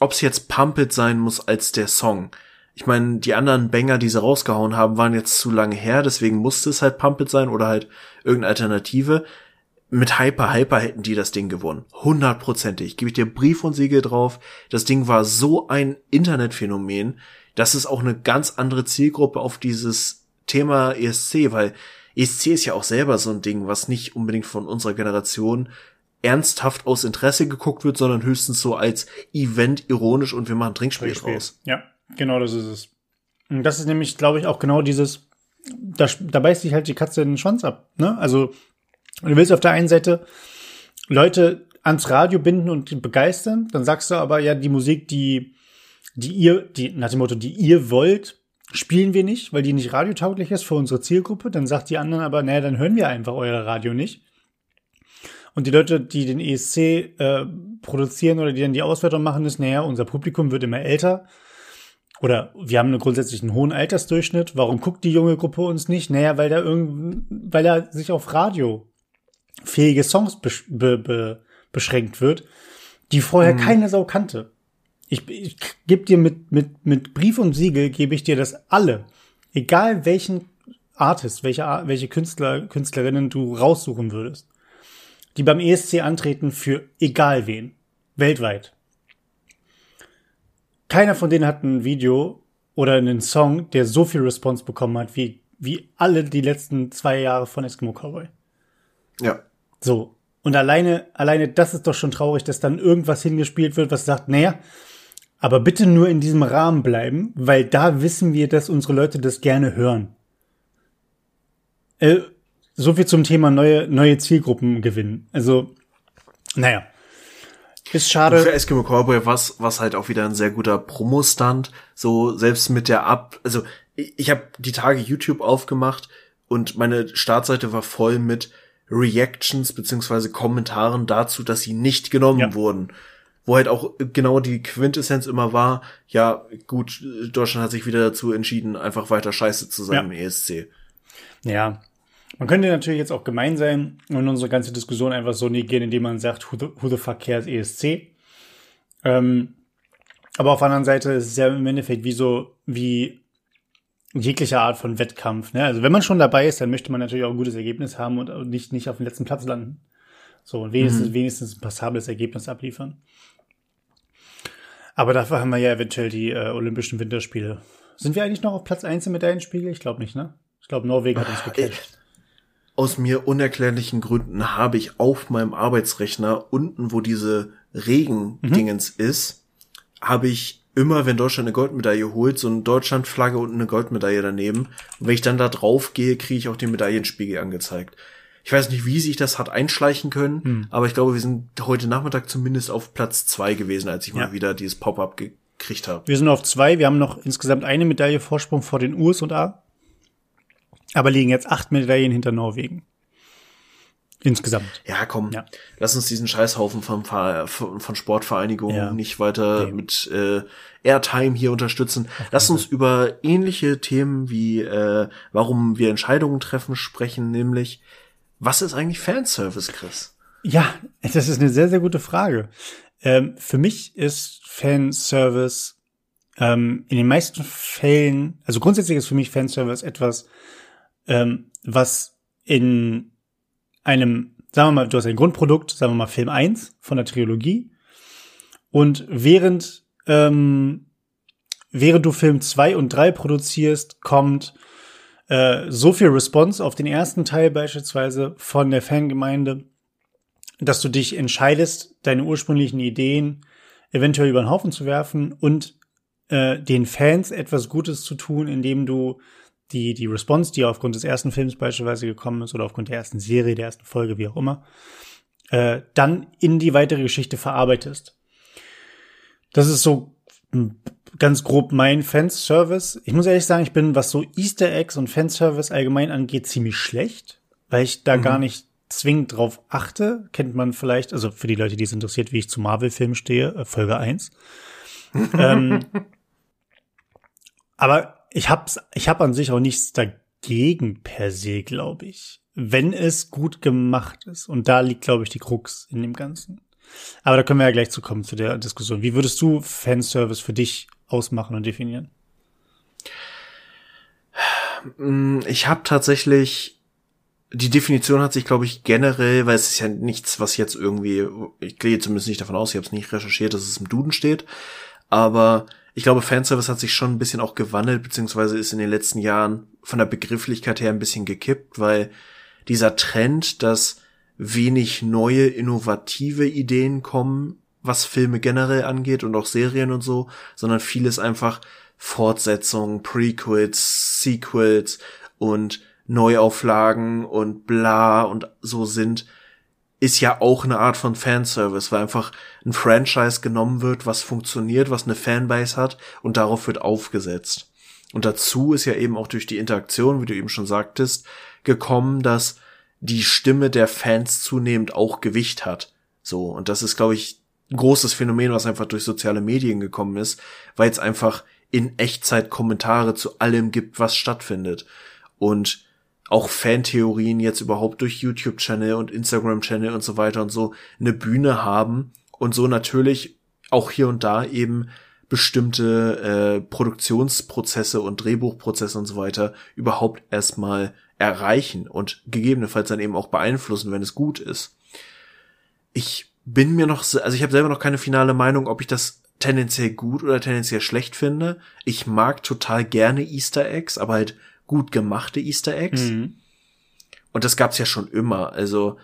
Speaker 1: ob es jetzt Pump It sein muss als der Song. Ich meine, die anderen Banger, die sie rausgehauen haben, waren jetzt zu lange her, deswegen musste es halt Pump It sein oder halt irgendeine Alternative. Mit Hyper Hyper hätten die das Ding gewonnen. Hundertprozentig. Gebe ich dir Brief und Siegel drauf. Das Ding war so ein Internetphänomen, dass es auch eine ganz andere Zielgruppe auf dieses Thema ESC, weil ESC ist ja auch selber so ein Ding, was nicht unbedingt von unserer Generation ernsthaft aus Interesse geguckt wird, sondern höchstens so als Event ironisch und wir machen Trinkspiel, Trinkspiel. draus.
Speaker 2: Ja, genau das ist es. Und das ist nämlich, glaube ich, auch genau dieses, da, da beißt sich halt die Katze den Schwanz ab. Ne? Also du willst auf der einen Seite Leute ans Radio binden und begeistern, dann sagst du aber, ja, die Musik, die, die ihr, die, nach dem Motto, die ihr wollt, spielen wir nicht, weil die nicht radiotauglich ist für unsere Zielgruppe. Dann sagt die anderen aber, naja, dann hören wir einfach euer Radio nicht. Und die Leute, die den ESC äh, produzieren oder die dann die Auswertung machen, ist, naja, unser Publikum wird immer älter. Oder wir haben einen grundsätzlich einen hohen Altersdurchschnitt. Warum guckt die junge Gruppe uns nicht? Naja, weil da irgend, weil da sich auf Radio fähige Songs be be be beschränkt wird, die vorher mhm. keine Sau kannte. Ich, ich gebe dir mit, mit, mit Brief und Siegel, gebe ich dir das alle, egal welchen Artist, welche, welche Künstler, Künstlerinnen du raussuchen würdest, die beim ESC antreten für egal wen, weltweit. Keiner von denen hat ein Video oder einen Song, der so viel Response bekommen hat, wie, wie alle die letzten zwei Jahre von Eskimo Cowboy.
Speaker 1: Ja.
Speaker 2: So. Und alleine, alleine das ist doch schon traurig, dass dann irgendwas hingespielt wird, was sagt, naja, aber bitte nur in diesem Rahmen bleiben, weil da wissen wir, dass unsere Leute das gerne hören. Äh, so viel zum Thema neue, neue Zielgruppen gewinnen. Also, naja. Ist schade.
Speaker 1: Für Eskimo Cowboy was, was halt auch wieder ein sehr guter Promo-Stand. So, selbst mit der Ab, also, ich, ich habe die Tage YouTube aufgemacht und meine Startseite war voll mit Reactions beziehungsweise Kommentaren dazu, dass sie nicht genommen ja. wurden. Wo halt auch genau die Quintessenz immer war, ja, gut, Deutschland hat sich wieder dazu entschieden, einfach weiter scheiße zu sein ja. im ESC.
Speaker 2: Ja, man könnte natürlich jetzt auch gemein sein und unsere ganze Diskussion einfach so negieren, indem man sagt, who the, who the fuck cares ESC? Ähm, aber auf der anderen Seite ist es ja im Endeffekt wie so, wie jegliche Art von Wettkampf. Ne? Also wenn man schon dabei ist, dann möchte man natürlich auch ein gutes Ergebnis haben und nicht, nicht auf dem letzten Platz landen. So, und wenigstens, mhm. wenigstens ein passables Ergebnis abliefern. Aber dafür haben wir ja eventuell die äh, Olympischen Winterspiele. Sind wir eigentlich noch auf Platz eins im Medaillenspiegel? Ich glaube nicht, ne? Ich glaube, Norwegen hat uns gecatcht
Speaker 1: aus mir unerklärlichen Gründen habe ich auf meinem Arbeitsrechner unten, wo diese Regendingens mhm. ist, habe ich immer, wenn Deutschland eine Goldmedaille holt, so eine Deutschlandflagge und eine Goldmedaille daneben. Und wenn ich dann da drauf gehe, kriege ich auch den Medaillenspiegel angezeigt. Ich weiß nicht, wie sich das hat einschleichen können, hm. aber ich glaube, wir sind heute Nachmittag zumindest auf Platz zwei gewesen, als ich ja. mal wieder dieses Pop-up gekriegt habe.
Speaker 2: Wir sind auf zwei. Wir haben noch insgesamt eine Medaille Vorsprung vor den USA aber liegen jetzt acht Medaillen hinter Norwegen. Insgesamt.
Speaker 1: Ja, komm, ja. lass uns diesen Scheißhaufen von, von Sportvereinigungen ja. nicht weiter okay. mit äh, Airtime hier unterstützen. Okay. Lass uns über ähnliche Themen wie äh, warum wir Entscheidungen treffen sprechen, nämlich was ist eigentlich Fanservice, Chris?
Speaker 2: Ja, das ist eine sehr, sehr gute Frage. Ähm, für mich ist Fanservice ähm, in den meisten Fällen, also grundsätzlich ist für mich Fanservice etwas, ähm, was in einem, sagen wir mal, du hast ein Grundprodukt, sagen wir mal Film 1 von der Trilogie. Und während ähm, während du Film 2 und 3 produzierst, kommt äh, so viel Response auf den ersten Teil beispielsweise von der Fangemeinde, dass du dich entscheidest, deine ursprünglichen Ideen eventuell über den Haufen zu werfen und äh, den Fans etwas Gutes zu tun, indem du die, die Response, die aufgrund des ersten Films beispielsweise gekommen ist oder aufgrund der ersten Serie, der ersten Folge, wie auch immer, äh, dann in die weitere Geschichte verarbeitest. Das ist so ganz grob mein Fanservice. Ich muss ehrlich sagen, ich bin, was so Easter Eggs und Fanservice allgemein angeht, ziemlich schlecht, weil ich da mhm. gar nicht zwingend drauf achte. Kennt man vielleicht, also für die Leute, die es interessiert, wie ich zu Marvel-Filmen stehe, äh, Folge 1. ähm, aber ich hab's, ich hab an sich auch nichts dagegen per se, glaube ich. Wenn es gut gemacht ist. Und da liegt, glaube ich, die Krux in dem Ganzen. Aber da können wir ja gleich zu kommen zu der Diskussion. Wie würdest du Fanservice für dich ausmachen und definieren?
Speaker 1: Mm, ich habe tatsächlich die Definition hat sich, glaube ich, generell, weil es ist ja nichts, was jetzt irgendwie, ich gehe zumindest nicht davon aus, ich habe es nicht recherchiert, dass es im Duden steht, aber ich glaube, Fanservice hat sich schon ein bisschen auch gewandelt, beziehungsweise ist in den letzten Jahren von der Begrifflichkeit her ein bisschen gekippt, weil dieser Trend, dass wenig neue, innovative Ideen kommen, was Filme generell angeht und auch Serien und so, sondern vieles einfach Fortsetzungen, Prequels, Sequels und Neuauflagen und bla und so sind, ist ja auch eine Art von Fanservice, weil einfach ein Franchise genommen wird, was funktioniert, was eine Fanbase hat und darauf wird aufgesetzt. Und dazu ist ja eben auch durch die Interaktion, wie du eben schon sagtest, gekommen, dass die Stimme der Fans zunehmend auch Gewicht hat. So, und das ist, glaube ich, ein großes Phänomen, was einfach durch soziale Medien gekommen ist, weil es einfach in Echtzeit Kommentare zu allem gibt, was stattfindet. Und auch Fantheorien jetzt überhaupt durch YouTube-Channel und Instagram-Channel und so weiter und so eine Bühne haben und so natürlich auch hier und da eben bestimmte äh, Produktionsprozesse und Drehbuchprozesse und so weiter überhaupt erstmal erreichen und gegebenenfalls dann eben auch beeinflussen, wenn es gut ist. Ich bin mir noch, also ich habe selber noch keine finale Meinung, ob ich das tendenziell gut oder tendenziell schlecht finde. Ich mag total gerne Easter Eggs, aber halt gut gemachte Easter Eggs. Mhm. Und das gab's ja schon immer. Also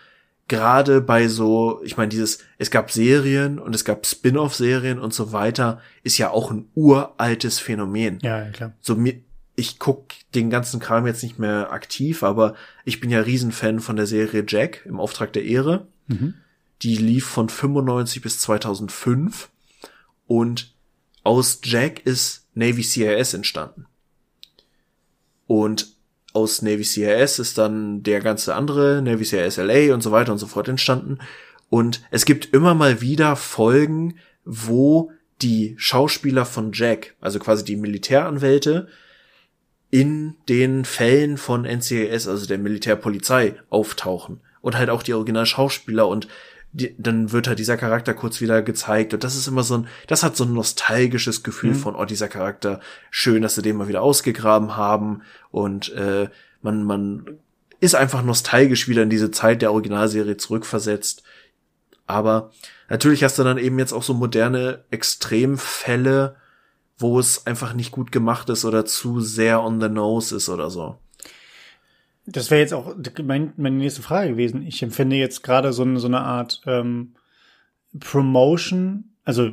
Speaker 1: gerade bei so, ich meine, dieses, es gab Serien und es gab Spin-off-Serien und so weiter, ist ja auch ein uraltes Phänomen.
Speaker 2: Ja, klar.
Speaker 1: So mir, ich guck den ganzen Kram jetzt nicht mehr aktiv, aber ich bin ja Riesenfan von der Serie Jack im Auftrag der Ehre. Mhm. Die lief von 95 bis 2005 und aus Jack ist Navy CIS entstanden. Und aus Navy CIS ist dann der ganze andere, Navy CIS LA und so weiter und so fort entstanden. Und es gibt immer mal wieder Folgen, wo die Schauspieler von Jack, also quasi die Militäranwälte, in den Fällen von NCIS, also der Militärpolizei, auftauchen. Und halt auch die Originalschauspieler und die, dann wird halt dieser Charakter kurz wieder gezeigt und das ist immer so ein, das hat so ein nostalgisches Gefühl mhm. von, oh, dieser Charakter, schön, dass sie den mal wieder ausgegraben haben und äh, man, man ist einfach nostalgisch wieder in diese Zeit der Originalserie zurückversetzt. Aber natürlich hast du dann eben jetzt auch so moderne Extremfälle, wo es einfach nicht gut gemacht ist oder zu sehr on the nose ist oder so.
Speaker 2: Das wäre jetzt auch mein, meine nächste Frage gewesen. Ich empfinde jetzt gerade so, eine so eine Art ähm, Promotion, also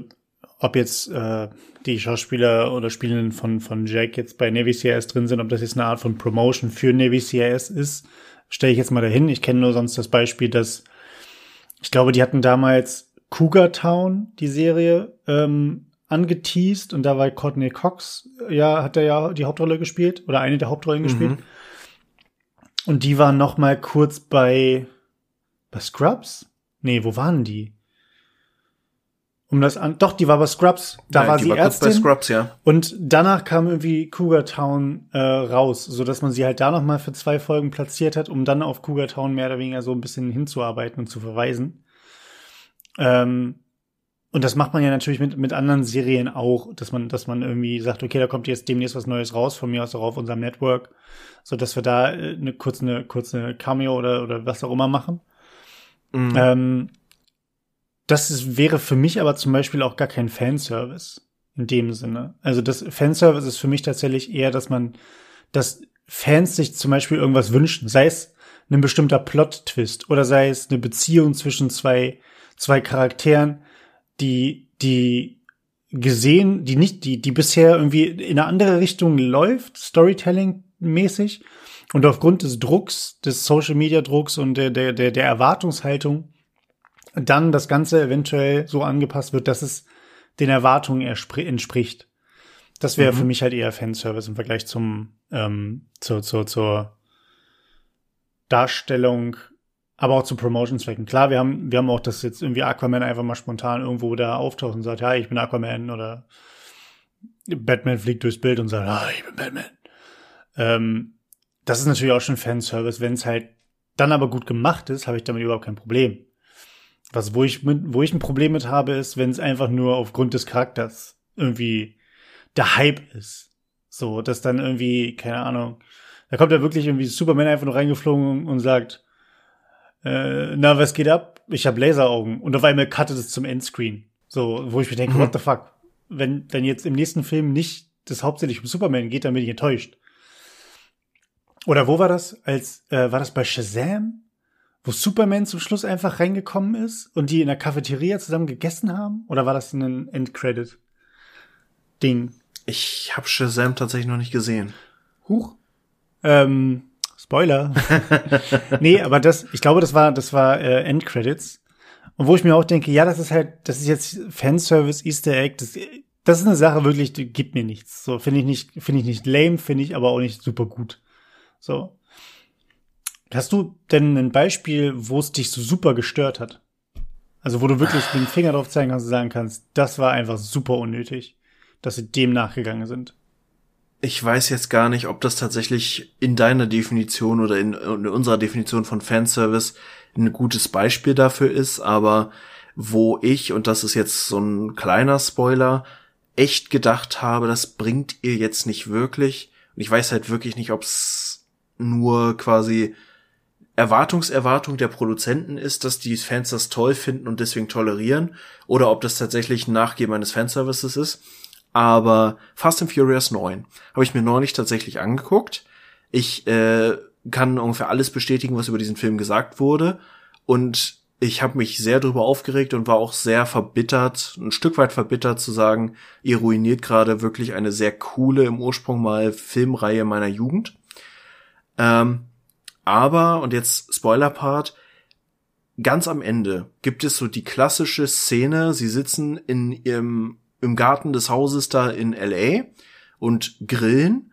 Speaker 2: ob jetzt äh, die Schauspieler oder Spielenden von, von Jack jetzt bei Navy CIS drin sind, ob das jetzt eine Art von Promotion für Navy CIS ist, stelle ich jetzt mal dahin. Ich kenne nur sonst das Beispiel, dass ich glaube, die hatten damals Cougar Town, die Serie, ähm, angeteased und da war Courtney Cox, ja, hat er ja die Hauptrolle gespielt oder eine der Hauptrollen mhm. gespielt. Und die waren noch mal kurz bei, bei Scrubs? Nee, wo waren die? Um das an, doch, die war bei Scrubs. Da Nein, war sie war Ärztin. bei
Speaker 1: Scrubs, ja.
Speaker 2: Und danach kam irgendwie Cougar Town äh, raus, so dass man sie halt da noch mal für zwei Folgen platziert hat, um dann auf Cougar Town mehr oder weniger so ein bisschen hinzuarbeiten und zu verweisen. Ähm, und das macht man ja natürlich mit, mit anderen Serien auch, dass man, dass man irgendwie sagt, okay, da kommt jetzt demnächst was Neues raus, von mir aus auch auf unserem Network, so dass wir da äh, eine kurze, eine kurze Cameo oder, oder was auch immer machen. Mhm. Ähm, das ist, wäre für mich aber zum Beispiel auch gar kein Fanservice in dem Sinne. Also das Fanservice ist für mich tatsächlich eher, dass man, dass Fans sich zum Beispiel irgendwas wünschen, sei es ein bestimmter Plot-Twist oder sei es eine Beziehung zwischen zwei, zwei Charakteren, die, die gesehen, die nicht, die, die bisher irgendwie in eine andere Richtung läuft, Storytelling-mäßig. Und aufgrund des Drucks, des Social Media Drucks und der, der, der, der Erwartungshaltung dann das Ganze eventuell so angepasst wird, dass es den Erwartungen entspricht. Das wäre mhm. für mich halt eher Fanservice im Vergleich zum, ähm, zur, zur, zur Darstellung aber auch zu Promotion-Zwecken. Klar, wir haben, wir haben auch, dass jetzt irgendwie Aquaman einfach mal spontan irgendwo da auftaucht und sagt, ja, ich bin Aquaman oder Batman fliegt durchs Bild und sagt, ah, ich bin Batman. Ähm, das ist natürlich auch schon Fanservice. Wenn es halt dann aber gut gemacht ist, habe ich damit überhaupt kein Problem. Was, wo ich, mit, wo ich ein Problem mit habe, ist, wenn es einfach nur aufgrund des Charakters irgendwie der Hype ist. So, dass dann irgendwie, keine Ahnung, da kommt ja wirklich irgendwie Superman einfach nur reingeflogen und sagt, äh, na, was geht ab? Ich habe Laseraugen. Und auf einmal cuttet es zum Endscreen. So, wo ich mir denke, mhm. what the fuck? Wenn, wenn jetzt im nächsten Film nicht das hauptsächlich um Superman geht, dann bin ich enttäuscht. Oder wo war das? Als, äh, war das bei Shazam? Wo Superman zum Schluss einfach reingekommen ist und die in der Cafeteria zusammen gegessen haben? Oder war das ein Endcredit-Ding?
Speaker 1: Ich habe Shazam tatsächlich noch nicht gesehen.
Speaker 2: Huch. Ähm, Spoiler. nee, aber das, ich glaube, das war, das war äh, Endcredits. Und wo ich mir auch denke, ja, das ist halt, das ist jetzt Fanservice, Easter Egg, das, das ist eine Sache wirklich, die gibt mir nichts. So, finde ich nicht, finde ich nicht lame, finde ich aber auch nicht super gut. So. Hast du denn ein Beispiel, wo es dich so super gestört hat? Also, wo du wirklich den Finger drauf zeigen kannst und sagen kannst, das war einfach super unnötig, dass sie dem nachgegangen sind.
Speaker 1: Ich weiß jetzt gar nicht, ob das tatsächlich in deiner Definition oder in, in unserer Definition von Fanservice ein gutes Beispiel dafür ist, aber wo ich, und das ist jetzt so ein kleiner Spoiler, echt gedacht habe, das bringt ihr jetzt nicht wirklich. Und ich weiß halt wirklich nicht, ob es nur quasi Erwartungserwartung der Produzenten ist, dass die Fans das toll finden und deswegen tolerieren, oder ob das tatsächlich ein Nachgeben eines Fanservices ist. Aber Fast and Furious 9 habe ich mir neulich tatsächlich angeguckt. Ich äh, kann ungefähr alles bestätigen, was über diesen Film gesagt wurde. Und ich habe mich sehr darüber aufgeregt und war auch sehr verbittert, ein Stück weit verbittert zu sagen, ihr ruiniert gerade wirklich eine sehr coole, im Ursprung mal Filmreihe meiner Jugend. Ähm, aber, und jetzt Spoiler-Part, ganz am Ende gibt es so die klassische Szene, sie sitzen in ihrem, im Garten des Hauses da in LA und grillen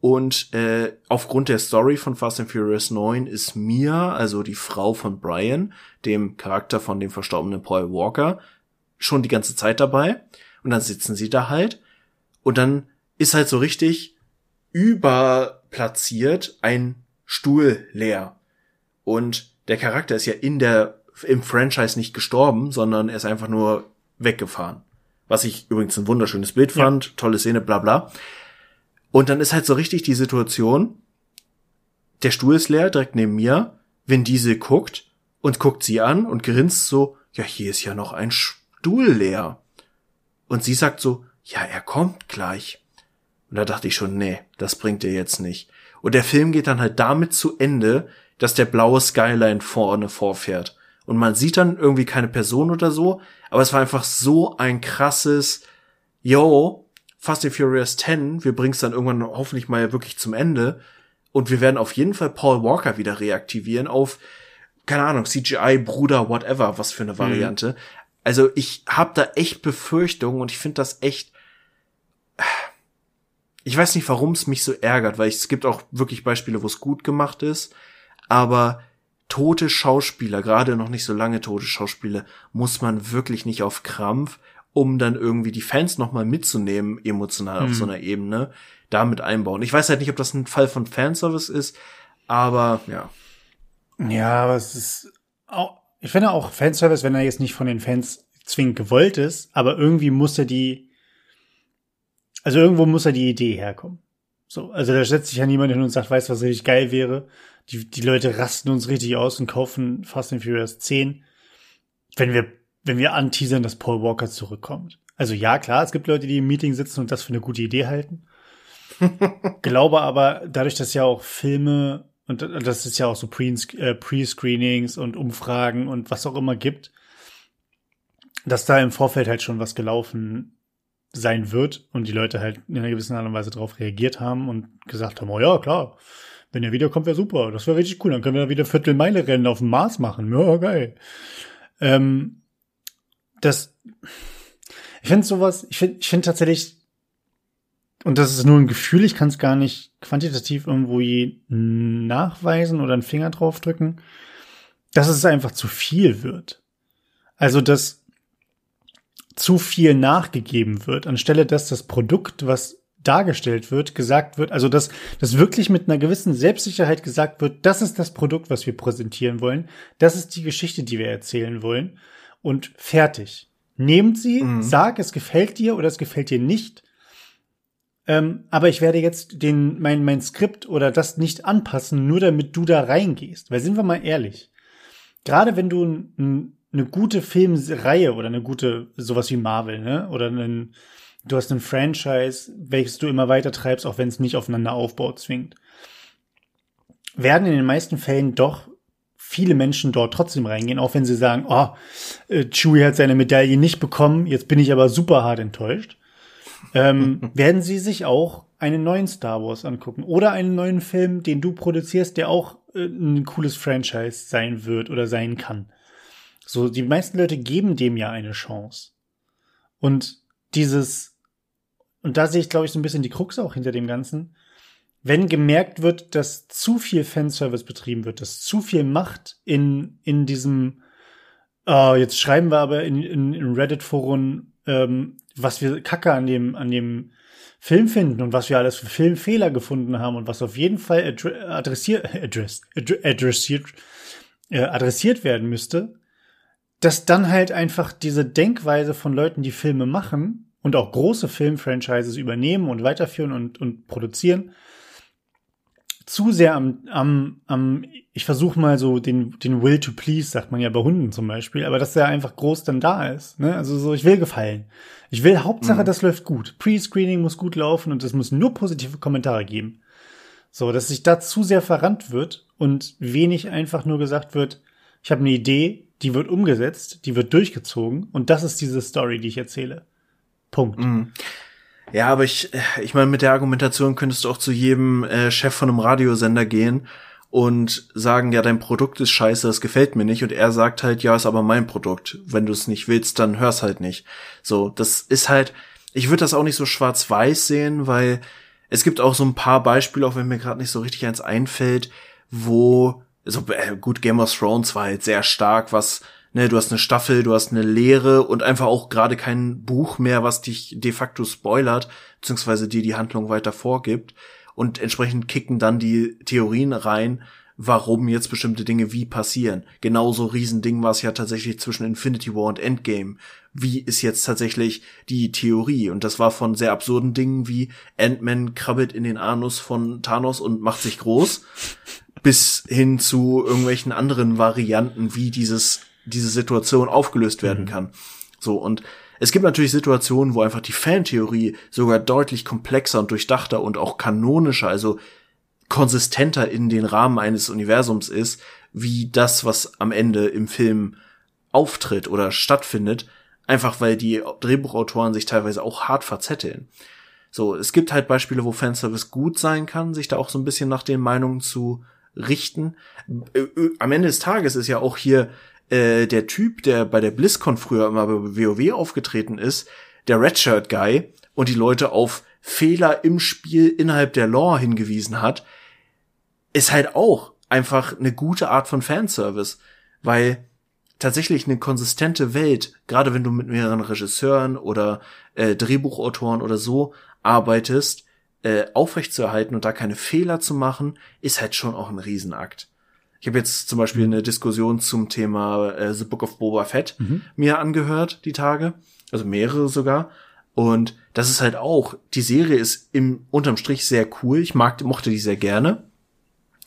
Speaker 1: und äh, aufgrund der Story von Fast and Furious 9 ist Mia, also die Frau von Brian, dem Charakter von dem verstorbenen Paul Walker, schon die ganze Zeit dabei. Und dann sitzen sie da halt. Und dann ist halt so richtig überplatziert ein Stuhl leer. Und der Charakter ist ja in der, im Franchise nicht gestorben, sondern er ist einfach nur weggefahren. Was ich übrigens ein wunderschönes Bild fand, ja. tolle Szene, bla bla. Und dann ist halt so richtig die Situation, der Stuhl ist leer, direkt neben mir, wenn diese guckt und guckt sie an und grinst so, ja, hier ist ja noch ein Stuhl leer. Und sie sagt so, ja, er kommt gleich. Und da dachte ich schon, nee, das bringt ihr jetzt nicht. Und der Film geht dann halt damit zu Ende, dass der blaue Skyline vorne vorfährt. Und man sieht dann irgendwie keine Person oder so, aber es war einfach so ein krasses, yo, Fast and Furious 10, wir bringen es dann irgendwann hoffentlich mal wirklich zum Ende. Und wir werden auf jeden Fall Paul Walker wieder reaktivieren auf, keine Ahnung, CGI, Bruder, whatever, was für eine mhm. Variante. Mhm. Also ich habe da echt Befürchtungen und ich finde das echt. Ich weiß nicht, warum es mich so ärgert, weil ich, es gibt auch wirklich Beispiele, wo es gut gemacht ist, aber tote Schauspieler, gerade noch nicht so lange tote Schauspieler, muss man wirklich nicht auf Krampf um dann irgendwie die Fans nochmal mitzunehmen, emotional auf so einer Ebene, damit einbauen. Ich weiß halt nicht, ob das ein Fall von Fanservice ist, aber ja.
Speaker 2: Ja, aber es ist auch, ich finde auch Fanservice, wenn er jetzt nicht von den Fans zwingend gewollt ist, aber irgendwie muss er die, also irgendwo muss er die Idee herkommen. So, also da setzt sich ja niemand hin und sagt, weißt du, was richtig geil wäre? Die, die Leute rasten uns richtig aus und kaufen Fast and Furious 10, wenn wir wenn wir anteasern, dass Paul Walker zurückkommt. Also ja, klar, es gibt Leute, die im Meeting sitzen und das für eine gute Idee halten. Glaube aber, dadurch, dass ja auch Filme und das ist ja auch so äh, Pre-Screenings und Umfragen und was auch immer gibt, dass da im Vorfeld halt schon was gelaufen sein wird und die Leute halt in einer gewissen Art und Weise darauf reagiert haben und gesagt haben, oh ja, klar, wenn er wiederkommt, wäre super, das wäre richtig cool, dann können wir wieder Viertelmeile rennen auf dem Mars machen, ja, geil. Ähm, das, ich finde sowas, ich finde ich finde tatsächlich, und das ist nur ein Gefühl, ich kann es gar nicht quantitativ irgendwo nachweisen oder einen Finger draufdrücken, dass es einfach zu viel wird. Also, dass zu viel nachgegeben wird, anstelle dass das Produkt, was dargestellt wird, gesagt wird, also dass, dass wirklich mit einer gewissen Selbstsicherheit gesagt wird, das ist das Produkt, was wir präsentieren wollen, das ist die Geschichte, die wir erzählen wollen und fertig. Nehmt sie, mhm. sag, es gefällt dir oder es gefällt dir nicht. Ähm, aber ich werde jetzt den, mein, mein Skript oder das nicht anpassen, nur damit du da reingehst. Weil sind wir mal ehrlich. Gerade wenn du ein, ein, eine gute Filmreihe oder eine gute, sowas wie Marvel, ne? Oder einen, du hast ein Franchise, welches du immer weiter treibst, auch wenn es nicht aufeinander aufbaut, zwingt. Werden in den meisten Fällen doch viele Menschen dort trotzdem reingehen, auch wenn sie sagen, oh, äh, Chewie hat seine Medaille nicht bekommen, jetzt bin ich aber super hart enttäuscht. Ähm, werden sie sich auch einen neuen Star Wars angucken oder einen neuen Film, den du produzierst, der auch äh, ein cooles Franchise sein wird oder sein kann. So, die meisten Leute geben dem ja eine Chance. Und dieses, und da sehe ich, glaube ich, so ein bisschen die Krux auch hinter dem Ganzen. Wenn gemerkt wird, dass zu viel Fanservice betrieben wird, dass zu viel Macht in, in diesem, oh, jetzt schreiben wir aber in, in, in Reddit-Foren, ähm, was wir Kacke an dem, an dem Film finden und was wir alles für Filmfehler gefunden haben und was auf jeden Fall adressiert, adress, adressiert, äh, adressiert werden müsste, dass dann halt einfach diese Denkweise von Leuten, die Filme machen und auch große Filmfranchises übernehmen und weiterführen und, und produzieren, zu sehr am, am, am ich versuche mal so den, den Will to please, sagt man ja bei Hunden zum Beispiel, aber dass der einfach groß dann da ist. Ne? Also so, ich will gefallen. Ich will Hauptsache, mhm. das läuft gut. Pre-Screening muss gut laufen und es muss nur positive Kommentare geben. So, dass sich da zu sehr verrannt wird und wenig einfach nur gesagt wird, ich habe eine Idee, die wird umgesetzt, die wird durchgezogen und das ist diese Story, die ich erzähle. Punkt.
Speaker 1: Mhm. Ja, aber ich, ich meine, mit der Argumentation könntest du auch zu jedem äh, Chef von einem Radiosender gehen und sagen, ja, dein Produkt ist scheiße, das gefällt mir nicht. Und er sagt halt, ja, ist aber mein Produkt. Wenn du es nicht willst, dann hör's halt nicht. So, das ist halt, ich würde das auch nicht so schwarz-weiß sehen, weil es gibt auch so ein paar Beispiele, auch wenn mir gerade nicht so richtig eins einfällt, wo, so, äh, gut, Game of Thrones war halt sehr stark, was ne, du hast eine Staffel, du hast eine Lehre und einfach auch gerade kein Buch mehr, was dich de facto spoilert, beziehungsweise dir die Handlung weiter vorgibt. Und entsprechend kicken dann die Theorien rein, warum jetzt bestimmte Dinge wie passieren. Genauso Riesending war es ja tatsächlich zwischen Infinity War und Endgame. Wie ist jetzt tatsächlich die Theorie? Und das war von sehr absurden Dingen wie Ant-Man krabbelt in den Anus von Thanos und macht sich groß, bis hin zu irgendwelchen anderen Varianten, wie dieses diese Situation aufgelöst werden mhm. kann. So, und es gibt natürlich Situationen, wo einfach die Fantheorie sogar deutlich komplexer und durchdachter und auch kanonischer, also konsistenter in den Rahmen eines Universums ist, wie das, was am Ende im Film auftritt oder stattfindet, einfach weil die Drehbuchautoren sich teilweise auch hart verzetteln. So, es gibt halt Beispiele, wo Fanservice gut sein kann, sich da auch so ein bisschen nach den Meinungen zu richten. Am Ende des Tages ist ja auch hier äh, der Typ, der bei der BlizzCon früher immer bei WoW aufgetreten ist, der Redshirt Guy und die Leute auf Fehler im Spiel innerhalb der Lore hingewiesen hat, ist halt auch einfach eine gute Art von Fanservice, weil tatsächlich eine konsistente Welt, gerade wenn du mit mehreren Regisseuren oder äh, Drehbuchautoren oder so arbeitest, äh, aufrechtzuerhalten und da keine Fehler zu machen, ist halt schon auch ein Riesenakt. Ich habe jetzt zum Beispiel eine Diskussion zum Thema äh, The Book of Boba Fett mhm. mir angehört, die Tage. Also mehrere sogar. Und das ist halt auch, die Serie ist im unterm Strich sehr cool. Ich mag, mochte die sehr gerne.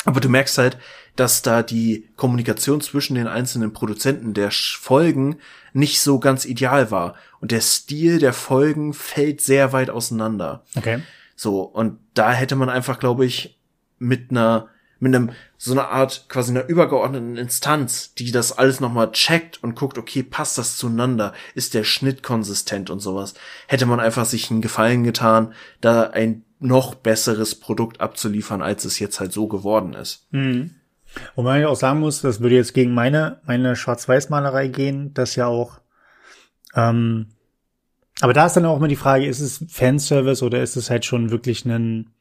Speaker 1: Aber du merkst halt, dass da die Kommunikation zwischen den einzelnen Produzenten der Folgen nicht so ganz ideal war. Und der Stil der Folgen fällt sehr weit auseinander.
Speaker 2: Okay.
Speaker 1: So, und da hätte man einfach, glaube ich, mit einer mit einem so einer Art quasi einer übergeordneten Instanz, die das alles nochmal checkt und guckt, okay, passt das zueinander? Ist der Schnitt konsistent und sowas? Hätte man einfach sich einen Gefallen getan, da ein noch besseres Produkt abzuliefern, als es jetzt halt so geworden ist.
Speaker 2: Mhm. Wobei ich auch sagen muss, das würde jetzt gegen meine, meine Schwarz-Weiß-Malerei gehen, das ja auch, ähm, aber da ist dann auch immer die Frage, ist es Fanservice oder ist es halt schon wirklich ein,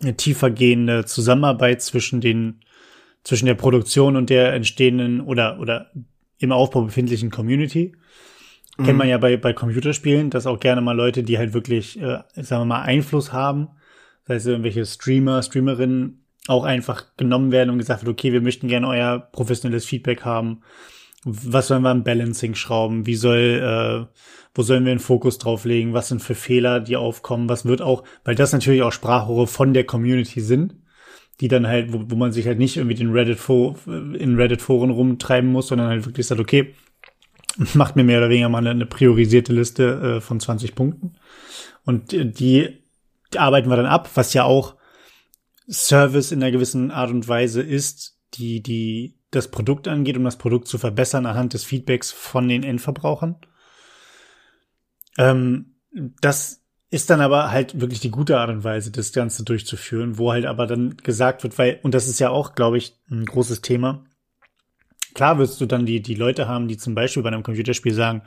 Speaker 2: eine tiefergehende Zusammenarbeit zwischen den, zwischen der Produktion und der entstehenden oder, oder im Aufbau befindlichen Community. Mhm. Kennt man ja bei, bei Computerspielen, dass auch gerne mal Leute, die halt wirklich, äh, sagen wir mal, Einfluss haben, das heißt irgendwelche Streamer, Streamerinnen auch einfach genommen werden und gesagt wird, okay, wir möchten gerne euer professionelles Feedback haben. Was sollen wir am Balancing schrauben? Wie soll, äh, wo sollen wir den Fokus drauflegen? Was sind für Fehler, die aufkommen? Was wird auch, weil das natürlich auch Sprachrohre von der Community sind, die dann halt, wo, wo man sich halt nicht irgendwie den Reddit in Reddit-Foren rumtreiben muss, sondern halt wirklich sagt, okay, macht mir mehr oder weniger mal eine, priorisierte Liste äh, von 20 Punkten. Und die, die arbeiten wir dann ab, was ja auch Service in einer gewissen Art und Weise ist, die, die das Produkt angeht, um das Produkt zu verbessern anhand des Feedbacks von den Endverbrauchern. Ähm, das ist dann aber halt wirklich die gute Art und Weise, das Ganze durchzuführen, wo halt aber dann gesagt wird, weil, und das ist ja auch, glaube ich, ein großes Thema. Klar wirst du dann die, die Leute haben, die zum Beispiel bei einem Computerspiel sagen,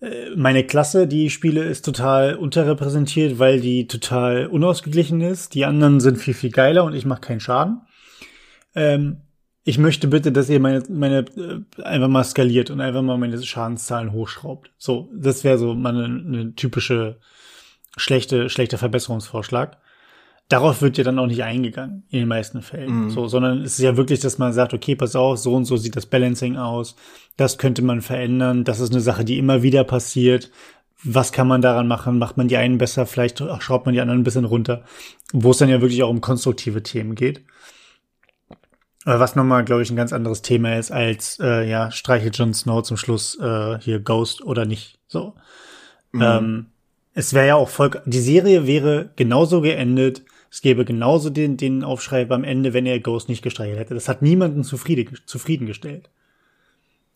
Speaker 2: äh, meine Klasse, die spiele, ist total unterrepräsentiert, weil die total unausgeglichen ist. Die anderen sind viel, viel geiler und ich mache keinen Schaden. Ähm, ich möchte bitte, dass ihr meine, meine äh, einfach mal skaliert und einfach mal meine Schadenszahlen hochschraubt. So, das wäre so mal eine, eine typische schlechte, schlechter Verbesserungsvorschlag darauf wird ja dann auch nicht eingegangen in den meisten Fällen. Mhm. So, sondern es ist ja wirklich, dass man sagt, okay, pass auf, so und so sieht das Balancing aus, das könnte man verändern, das ist eine Sache, die immer wieder passiert. Was kann man daran machen? Macht man die einen besser, vielleicht schraubt man die anderen ein bisschen runter, wo es dann ja wirklich auch um konstruktive Themen geht. Was nochmal, glaube ich, ein ganz anderes Thema ist als äh, ja, streiche Jon Snow zum Schluss äh, hier Ghost oder nicht. So. Mhm. Ähm, es wäre ja auch voll. Die Serie wäre genauso geendet, es gäbe genauso den, den Aufschrei am Ende, wenn er Ghost nicht gestreichelt hätte. Das hat niemanden zufrieden, zufriedengestellt.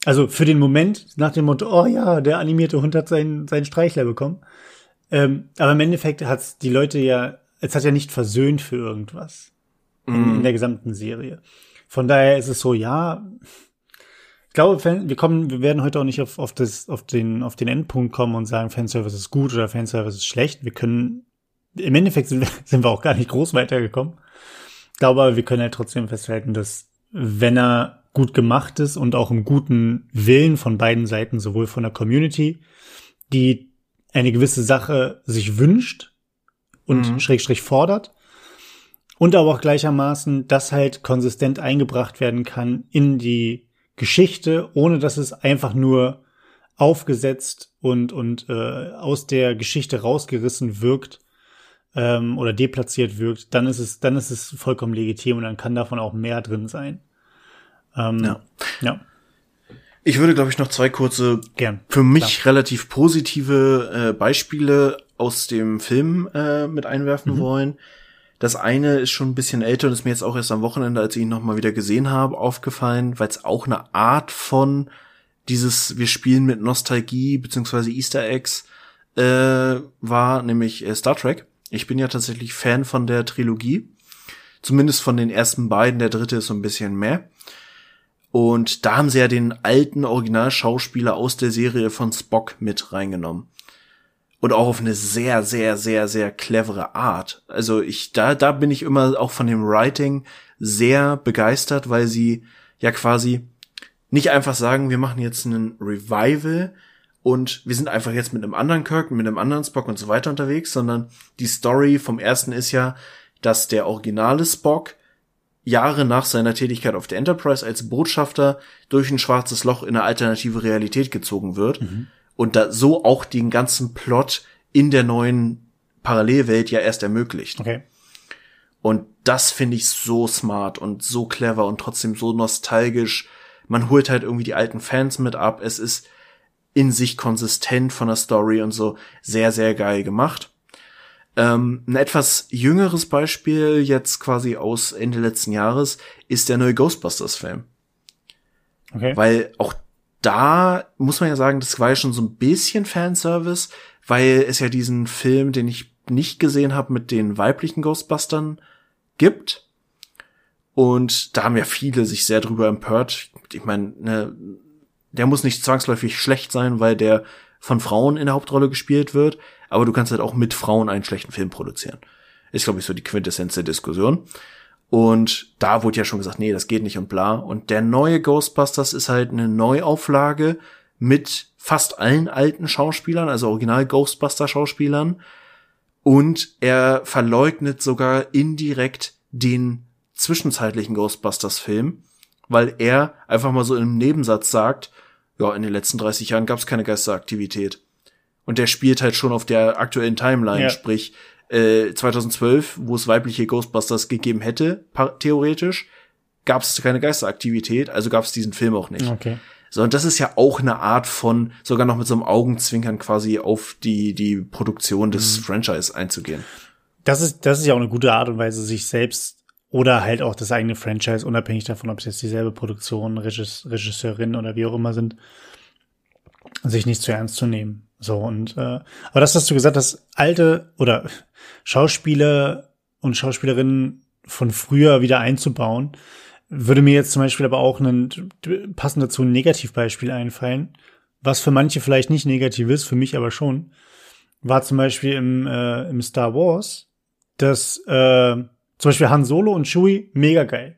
Speaker 2: Also für den Moment nach dem Motto, oh ja, der animierte Hund hat seinen, seinen Streichler bekommen. Ähm, aber im Endeffekt hat's die Leute ja, es hat ja nicht versöhnt für irgendwas in, in mhm. der gesamten Serie. Von daher ist es so, ja, ich glaube, wir kommen, wir werden heute auch nicht auf, auf, das, auf, den, auf den Endpunkt kommen und sagen, Fanservice ist gut oder Fanservice ist schlecht. Wir können im Endeffekt sind wir, sind wir auch gar nicht groß weitergekommen. Ich glaube aber, wir können halt trotzdem festhalten, dass wenn er gut gemacht ist und auch im guten Willen von beiden Seiten, sowohl von der Community, die eine gewisse Sache sich wünscht und mhm. schrägstrich fordert, und aber auch gleichermaßen, dass halt konsistent eingebracht werden kann in die Geschichte, ohne dass es einfach nur aufgesetzt und, und äh, aus der Geschichte rausgerissen wirkt, ähm, oder deplatziert wirkt, dann ist es, dann ist es vollkommen legitim und dann kann davon auch mehr drin sein.
Speaker 1: Ähm, ja. ja. Ich würde, glaube ich, noch zwei kurze,
Speaker 2: Gern.
Speaker 1: für mich Klar. relativ positive äh, Beispiele aus dem Film äh, mit einwerfen mhm. wollen. Das eine ist schon ein bisschen älter und ist mir jetzt auch erst am Wochenende, als ich ihn nochmal wieder gesehen habe, aufgefallen, weil es auch eine Art von dieses, wir spielen mit Nostalgie beziehungsweise Easter Eggs äh, war, nämlich äh, Star Trek. Ich bin ja tatsächlich Fan von der Trilogie. Zumindest von den ersten beiden. Der dritte ist so ein bisschen mehr. Und da haben sie ja den alten Originalschauspieler aus der Serie von Spock mit reingenommen. Und auch auf eine sehr, sehr, sehr, sehr clevere Art. Also ich, da, da bin ich immer auch von dem Writing sehr begeistert, weil sie ja quasi nicht einfach sagen, wir machen jetzt einen Revival, und wir sind einfach jetzt mit einem anderen Kirk, mit einem anderen Spock und so weiter unterwegs, sondern die Story vom ersten ist ja, dass der originale Spock Jahre nach seiner Tätigkeit auf der Enterprise als Botschafter durch ein schwarzes Loch in eine alternative Realität gezogen wird mhm. Und da so auch den ganzen Plot in der neuen Parallelwelt ja erst ermöglicht.
Speaker 2: Okay.
Speaker 1: Und das finde ich so smart und so clever und trotzdem so nostalgisch. Man holt halt irgendwie die alten Fans mit ab. Es ist in sich konsistent von der Story und so sehr, sehr geil gemacht. Ähm, ein etwas jüngeres Beispiel jetzt quasi aus Ende letzten Jahres ist der neue Ghostbusters-Film. Okay. Weil auch da muss man ja sagen, das war ja schon so ein bisschen Fanservice, weil es ja diesen Film, den ich nicht gesehen habe, mit den weiblichen Ghostbustern gibt. Und da haben ja viele sich sehr drüber empört. Ich meine, ne, der muss nicht zwangsläufig schlecht sein, weil der von Frauen in der Hauptrolle gespielt wird, aber du kannst halt auch mit Frauen einen schlechten Film produzieren. Ist, glaube ich, so die Quintessenz der Diskussion. Und da wurde ja schon gesagt, nee, das geht nicht und bla. Und der neue Ghostbusters ist halt eine Neuauflage mit fast allen alten Schauspielern, also original Ghostbuster Schauspielern. Und er verleugnet sogar indirekt den zwischenzeitlichen Ghostbusters Film, weil er einfach mal so im Nebensatz sagt, ja, in den letzten 30 Jahren gab es keine Geisteraktivität. Und der spielt halt schon auf der aktuellen Timeline, ja. sprich äh, 2012, wo es weibliche Ghostbusters gegeben hätte, theoretisch, gab es keine Geisteraktivität, also gab es diesen Film auch nicht.
Speaker 2: Okay.
Speaker 1: So, und das ist ja auch eine Art von, sogar noch mit so einem Augenzwinkern quasi auf die, die Produktion des mhm. Franchise einzugehen.
Speaker 2: Das ist, das ist ja auch eine gute Art und Weise, sich selbst oder halt auch das eigene Franchise, unabhängig davon, ob es jetzt dieselbe Produktion, Regis, Regisseurin oder wie auch immer sind, sich nicht zu ernst zu nehmen. So, und äh, aber das, was du gesagt hast, alte oder Schauspieler und Schauspielerinnen von früher wieder einzubauen, würde mir jetzt zum Beispiel aber auch ein passend dazu ein Negativbeispiel einfallen, was für manche vielleicht nicht negativ ist, für mich aber schon, war zum Beispiel im, äh, im Star Wars, dass äh, zum Beispiel Han Solo und Chewie mega geil.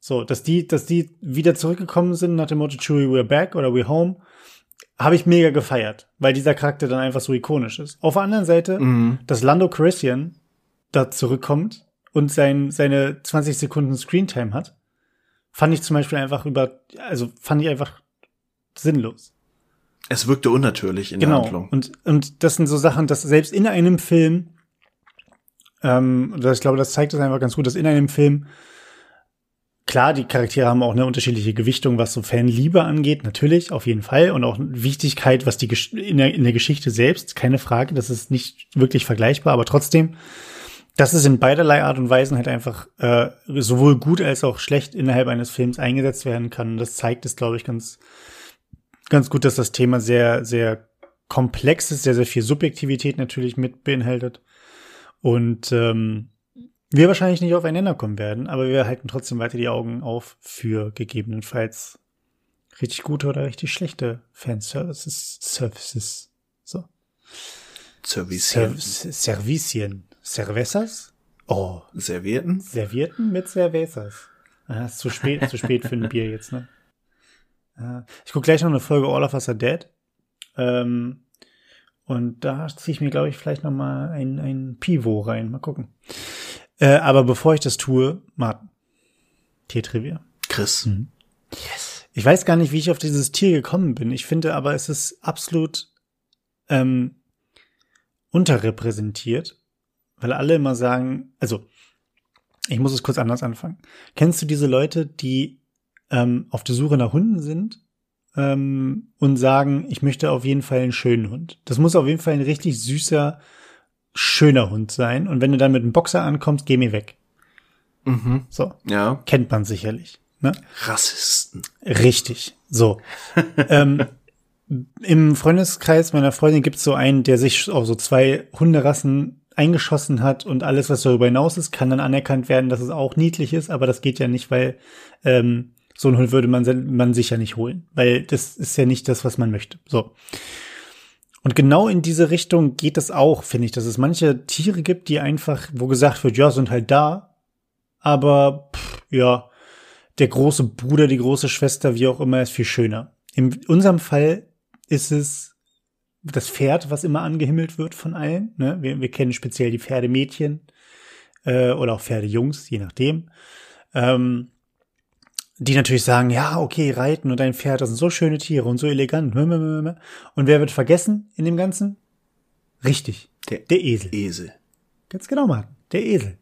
Speaker 2: So, dass die, dass die wieder zurückgekommen sind nach dem Motto Chewie, we're back oder we're home, habe ich mega gefeiert, weil dieser Charakter dann einfach so ikonisch ist. Auf der anderen Seite, mhm. dass Lando Calrissian da zurückkommt und sein, seine 20 Sekunden Screentime hat, fand ich zum Beispiel einfach über, also fand ich einfach sinnlos.
Speaker 1: Es wirkte unnatürlich in
Speaker 2: genau.
Speaker 1: der Handlung.
Speaker 2: Und, und das sind so Sachen, dass selbst in einem Film, ähm, ich glaube, das zeigt es einfach ganz gut, dass in einem Film Klar, die Charaktere haben auch eine unterschiedliche Gewichtung, was so Fanliebe angeht, natürlich, auf jeden Fall. Und auch Wichtigkeit, was die in der, in der Geschichte selbst, keine Frage, das ist nicht wirklich vergleichbar, aber trotzdem dass es in beiderlei Art und Weisen halt einfach äh, sowohl gut als auch schlecht innerhalb eines Films eingesetzt werden kann. Das zeigt es, glaube ich, ganz, ganz gut, dass das Thema sehr, sehr komplex ist, sehr, sehr viel Subjektivität natürlich mit beinhaltet. Und ähm, wir wahrscheinlich nicht aufeinander kommen werden, aber wir halten trotzdem weiter die Augen auf für gegebenenfalls richtig gute oder richtig schlechte Fanservices. Services. So.
Speaker 1: Servicien.
Speaker 2: Servicien. Cervezas?
Speaker 1: Oh. Servierten?
Speaker 2: Servierten mit Cervezas. Ah, ist zu spät, zu spät für ein Bier jetzt, ne? Ich gucke gleich noch eine Folge All of Us Are Dead. Ähm, und da ziehe ich mir, glaube ich, vielleicht noch mal ein, ein Pivot rein. Mal gucken. Äh, aber bevor ich das tue, Martin. Tiertrivia.
Speaker 1: Chris.
Speaker 2: Mhm. Yes. Ich weiß gar nicht, wie ich auf dieses Tier gekommen bin. Ich finde aber, es ist absolut ähm, unterrepräsentiert weil alle immer sagen, also ich muss es kurz anders anfangen. Kennst du diese Leute, die ähm, auf der Suche nach Hunden sind ähm, und sagen, ich möchte auf jeden Fall einen schönen Hund? Das muss auf jeden Fall ein richtig süßer, schöner Hund sein. Und wenn du dann mit einem Boxer ankommst, geh mir weg.
Speaker 1: Mhm.
Speaker 2: So.
Speaker 1: Ja.
Speaker 2: Kennt man sicherlich. Ne?
Speaker 1: Rassisten.
Speaker 2: Richtig. So. ähm, Im Freundeskreis meiner Freundin gibt es so einen, der sich auf so zwei Hunderassen eingeschossen hat und alles, was darüber hinaus ist, kann dann anerkannt werden, dass es auch niedlich ist, aber das geht ja nicht, weil ähm, so ein Hund würde man, man sich ja nicht holen, weil das ist ja nicht das, was man möchte. So. Und genau in diese Richtung geht es auch, finde ich, dass es manche Tiere gibt, die einfach, wo gesagt wird, ja, sind halt da, aber pff, ja, der große Bruder, die große Schwester, wie auch immer, ist viel schöner. In unserem Fall ist es das Pferd, was immer angehimmelt wird von allen. Ne? Wir, wir kennen speziell die Pferdemädchen äh, oder auch Pferdejungs, je nachdem. Ähm, die natürlich sagen, ja, okay, reiten und dein Pferd, das sind so schöne Tiere und so elegant. Und wer wird vergessen in dem Ganzen? Richtig,
Speaker 1: der, der Esel. Esel.
Speaker 2: Ganz genau, Mann, der Esel.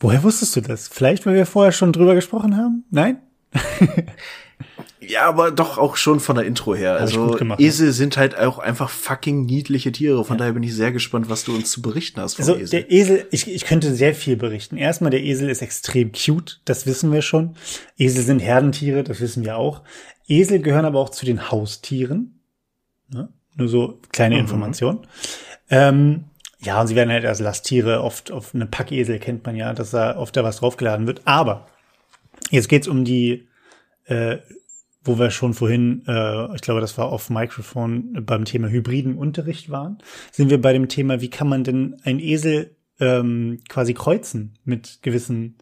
Speaker 2: Woher wusstest du das? Vielleicht, weil wir vorher schon drüber gesprochen haben? Nein?
Speaker 1: Ja, aber doch auch schon von der Intro her. Hab also gemacht, Esel sind halt auch einfach fucking niedliche Tiere. Von ja. daher bin ich sehr gespannt, was du uns zu berichten hast
Speaker 2: vom also, Esel. Der Esel, ich, ich könnte sehr viel berichten. Erstmal, der Esel ist extrem cute, das wissen wir schon. Esel sind Herdentiere, das wissen wir auch. Esel gehören aber auch zu den Haustieren. Ne? Nur so kleine mhm. Information. Ähm, ja, und sie werden halt als Lasttiere oft auf eine Packesel kennt man ja, dass da oft da was draufgeladen wird. Aber jetzt geht's um die äh, wo wir schon vorhin, äh, ich glaube, das war auf Mikrofon beim Thema hybriden Unterricht waren, sind wir bei dem Thema, wie kann man denn ein Esel ähm, quasi kreuzen mit gewissen,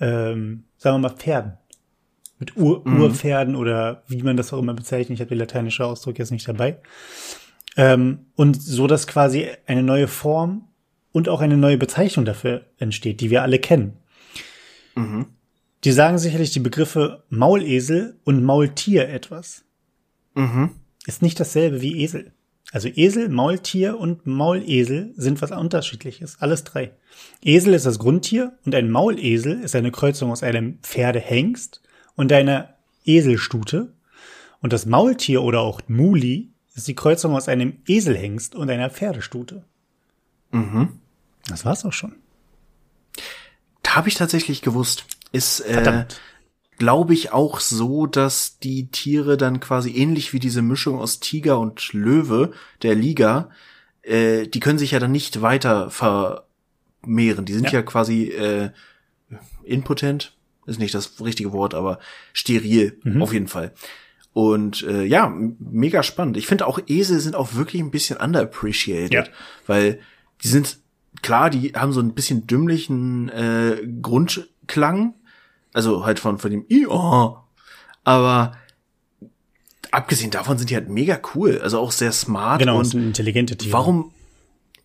Speaker 2: ähm, sagen wir mal, Pferden. mit Ur mhm. Urpferden oder wie man das auch immer bezeichnet. Ich habe den lateinische Ausdruck jetzt nicht dabei. Ähm, und so, dass quasi eine neue Form und auch eine neue Bezeichnung dafür entsteht, die wir alle kennen. Mhm. Die sagen sicherlich die Begriffe Maulesel und Maultier etwas. Mhm. Ist nicht dasselbe wie Esel. Also Esel, Maultier und Maulesel sind was unterschiedliches. Alles drei. Esel ist das Grundtier und ein Maulesel ist eine Kreuzung aus einem Pferdehengst und einer Eselstute. Und das Maultier oder auch Muli ist die Kreuzung aus einem Eselhengst und einer Pferdestute. Mhm. Das war's auch schon.
Speaker 1: Da habe ich tatsächlich gewusst. Ist, äh, glaube ich, auch so, dass die Tiere dann quasi ähnlich wie diese Mischung aus Tiger und Löwe der Liga, äh, die können sich ja dann nicht weiter vermehren. Die sind ja, ja quasi äh, impotent, ist nicht das richtige Wort, aber steril mhm. auf jeden Fall. Und äh, ja, mega spannend. Ich finde auch Esel sind auch wirklich ein bisschen underappreciated, ja. weil die sind klar, die haben so ein bisschen dümmlichen äh, Grundklang, also halt von von dem I oh, aber abgesehen davon sind die halt mega cool, also auch sehr smart
Speaker 2: genau, und intelligente Tiere.
Speaker 1: Warum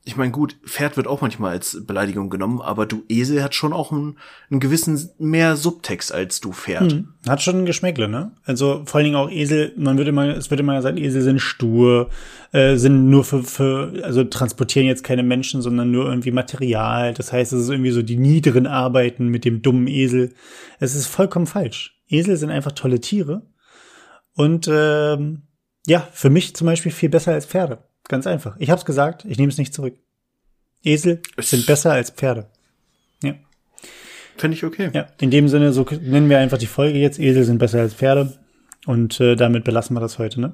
Speaker 1: ich meine, gut, Pferd wird auch manchmal als Beleidigung genommen, aber du Esel hat schon auch einen, einen gewissen mehr Subtext als du Pferd. Hm,
Speaker 2: hat schon ein Geschmäckle, ne? Also vor allen Dingen auch Esel, man würde mal, es würde mal sagen, Esel sind stur, äh, sind nur für, für, also transportieren jetzt keine Menschen, sondern nur irgendwie Material. Das heißt, es ist irgendwie so die niederen Arbeiten mit dem dummen Esel. Es ist vollkommen falsch. Esel sind einfach tolle Tiere. Und ähm, ja, für mich zum Beispiel viel besser als Pferde. Ganz einfach. Ich hab's gesagt, ich nehme es nicht zurück. Esel sind besser als Pferde. Ja.
Speaker 1: Finde ich okay.
Speaker 2: Ja, in dem Sinne, so nennen wir einfach die Folge jetzt. Esel sind besser als Pferde. Und äh, damit belassen wir das heute, ne?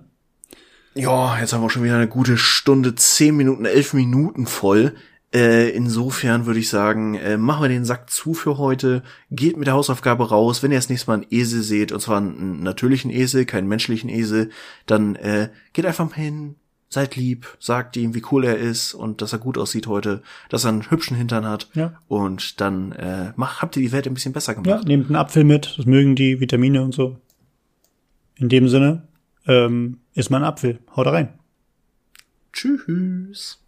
Speaker 1: Ja, jetzt haben wir schon wieder eine gute Stunde, zehn Minuten, elf Minuten voll. Äh, insofern würde ich sagen, äh, machen wir den Sack zu für heute. Geht mit der Hausaufgabe raus. Wenn ihr das nächste Mal einen Esel seht, und zwar einen natürlichen Esel, keinen menschlichen Esel, dann äh, geht einfach mal hin, seid lieb, sagt ihm, wie cool er ist und dass er gut aussieht heute, dass er einen hübschen Hintern hat. Ja. Und dann äh, mach, habt ihr die Welt ein bisschen besser gemacht. Ja,
Speaker 2: nehmt einen Apfel mit, das mögen die Vitamine und so. In dem Sinne, ähm, ist mal ein Apfel. Haut rein.
Speaker 1: Tschüss.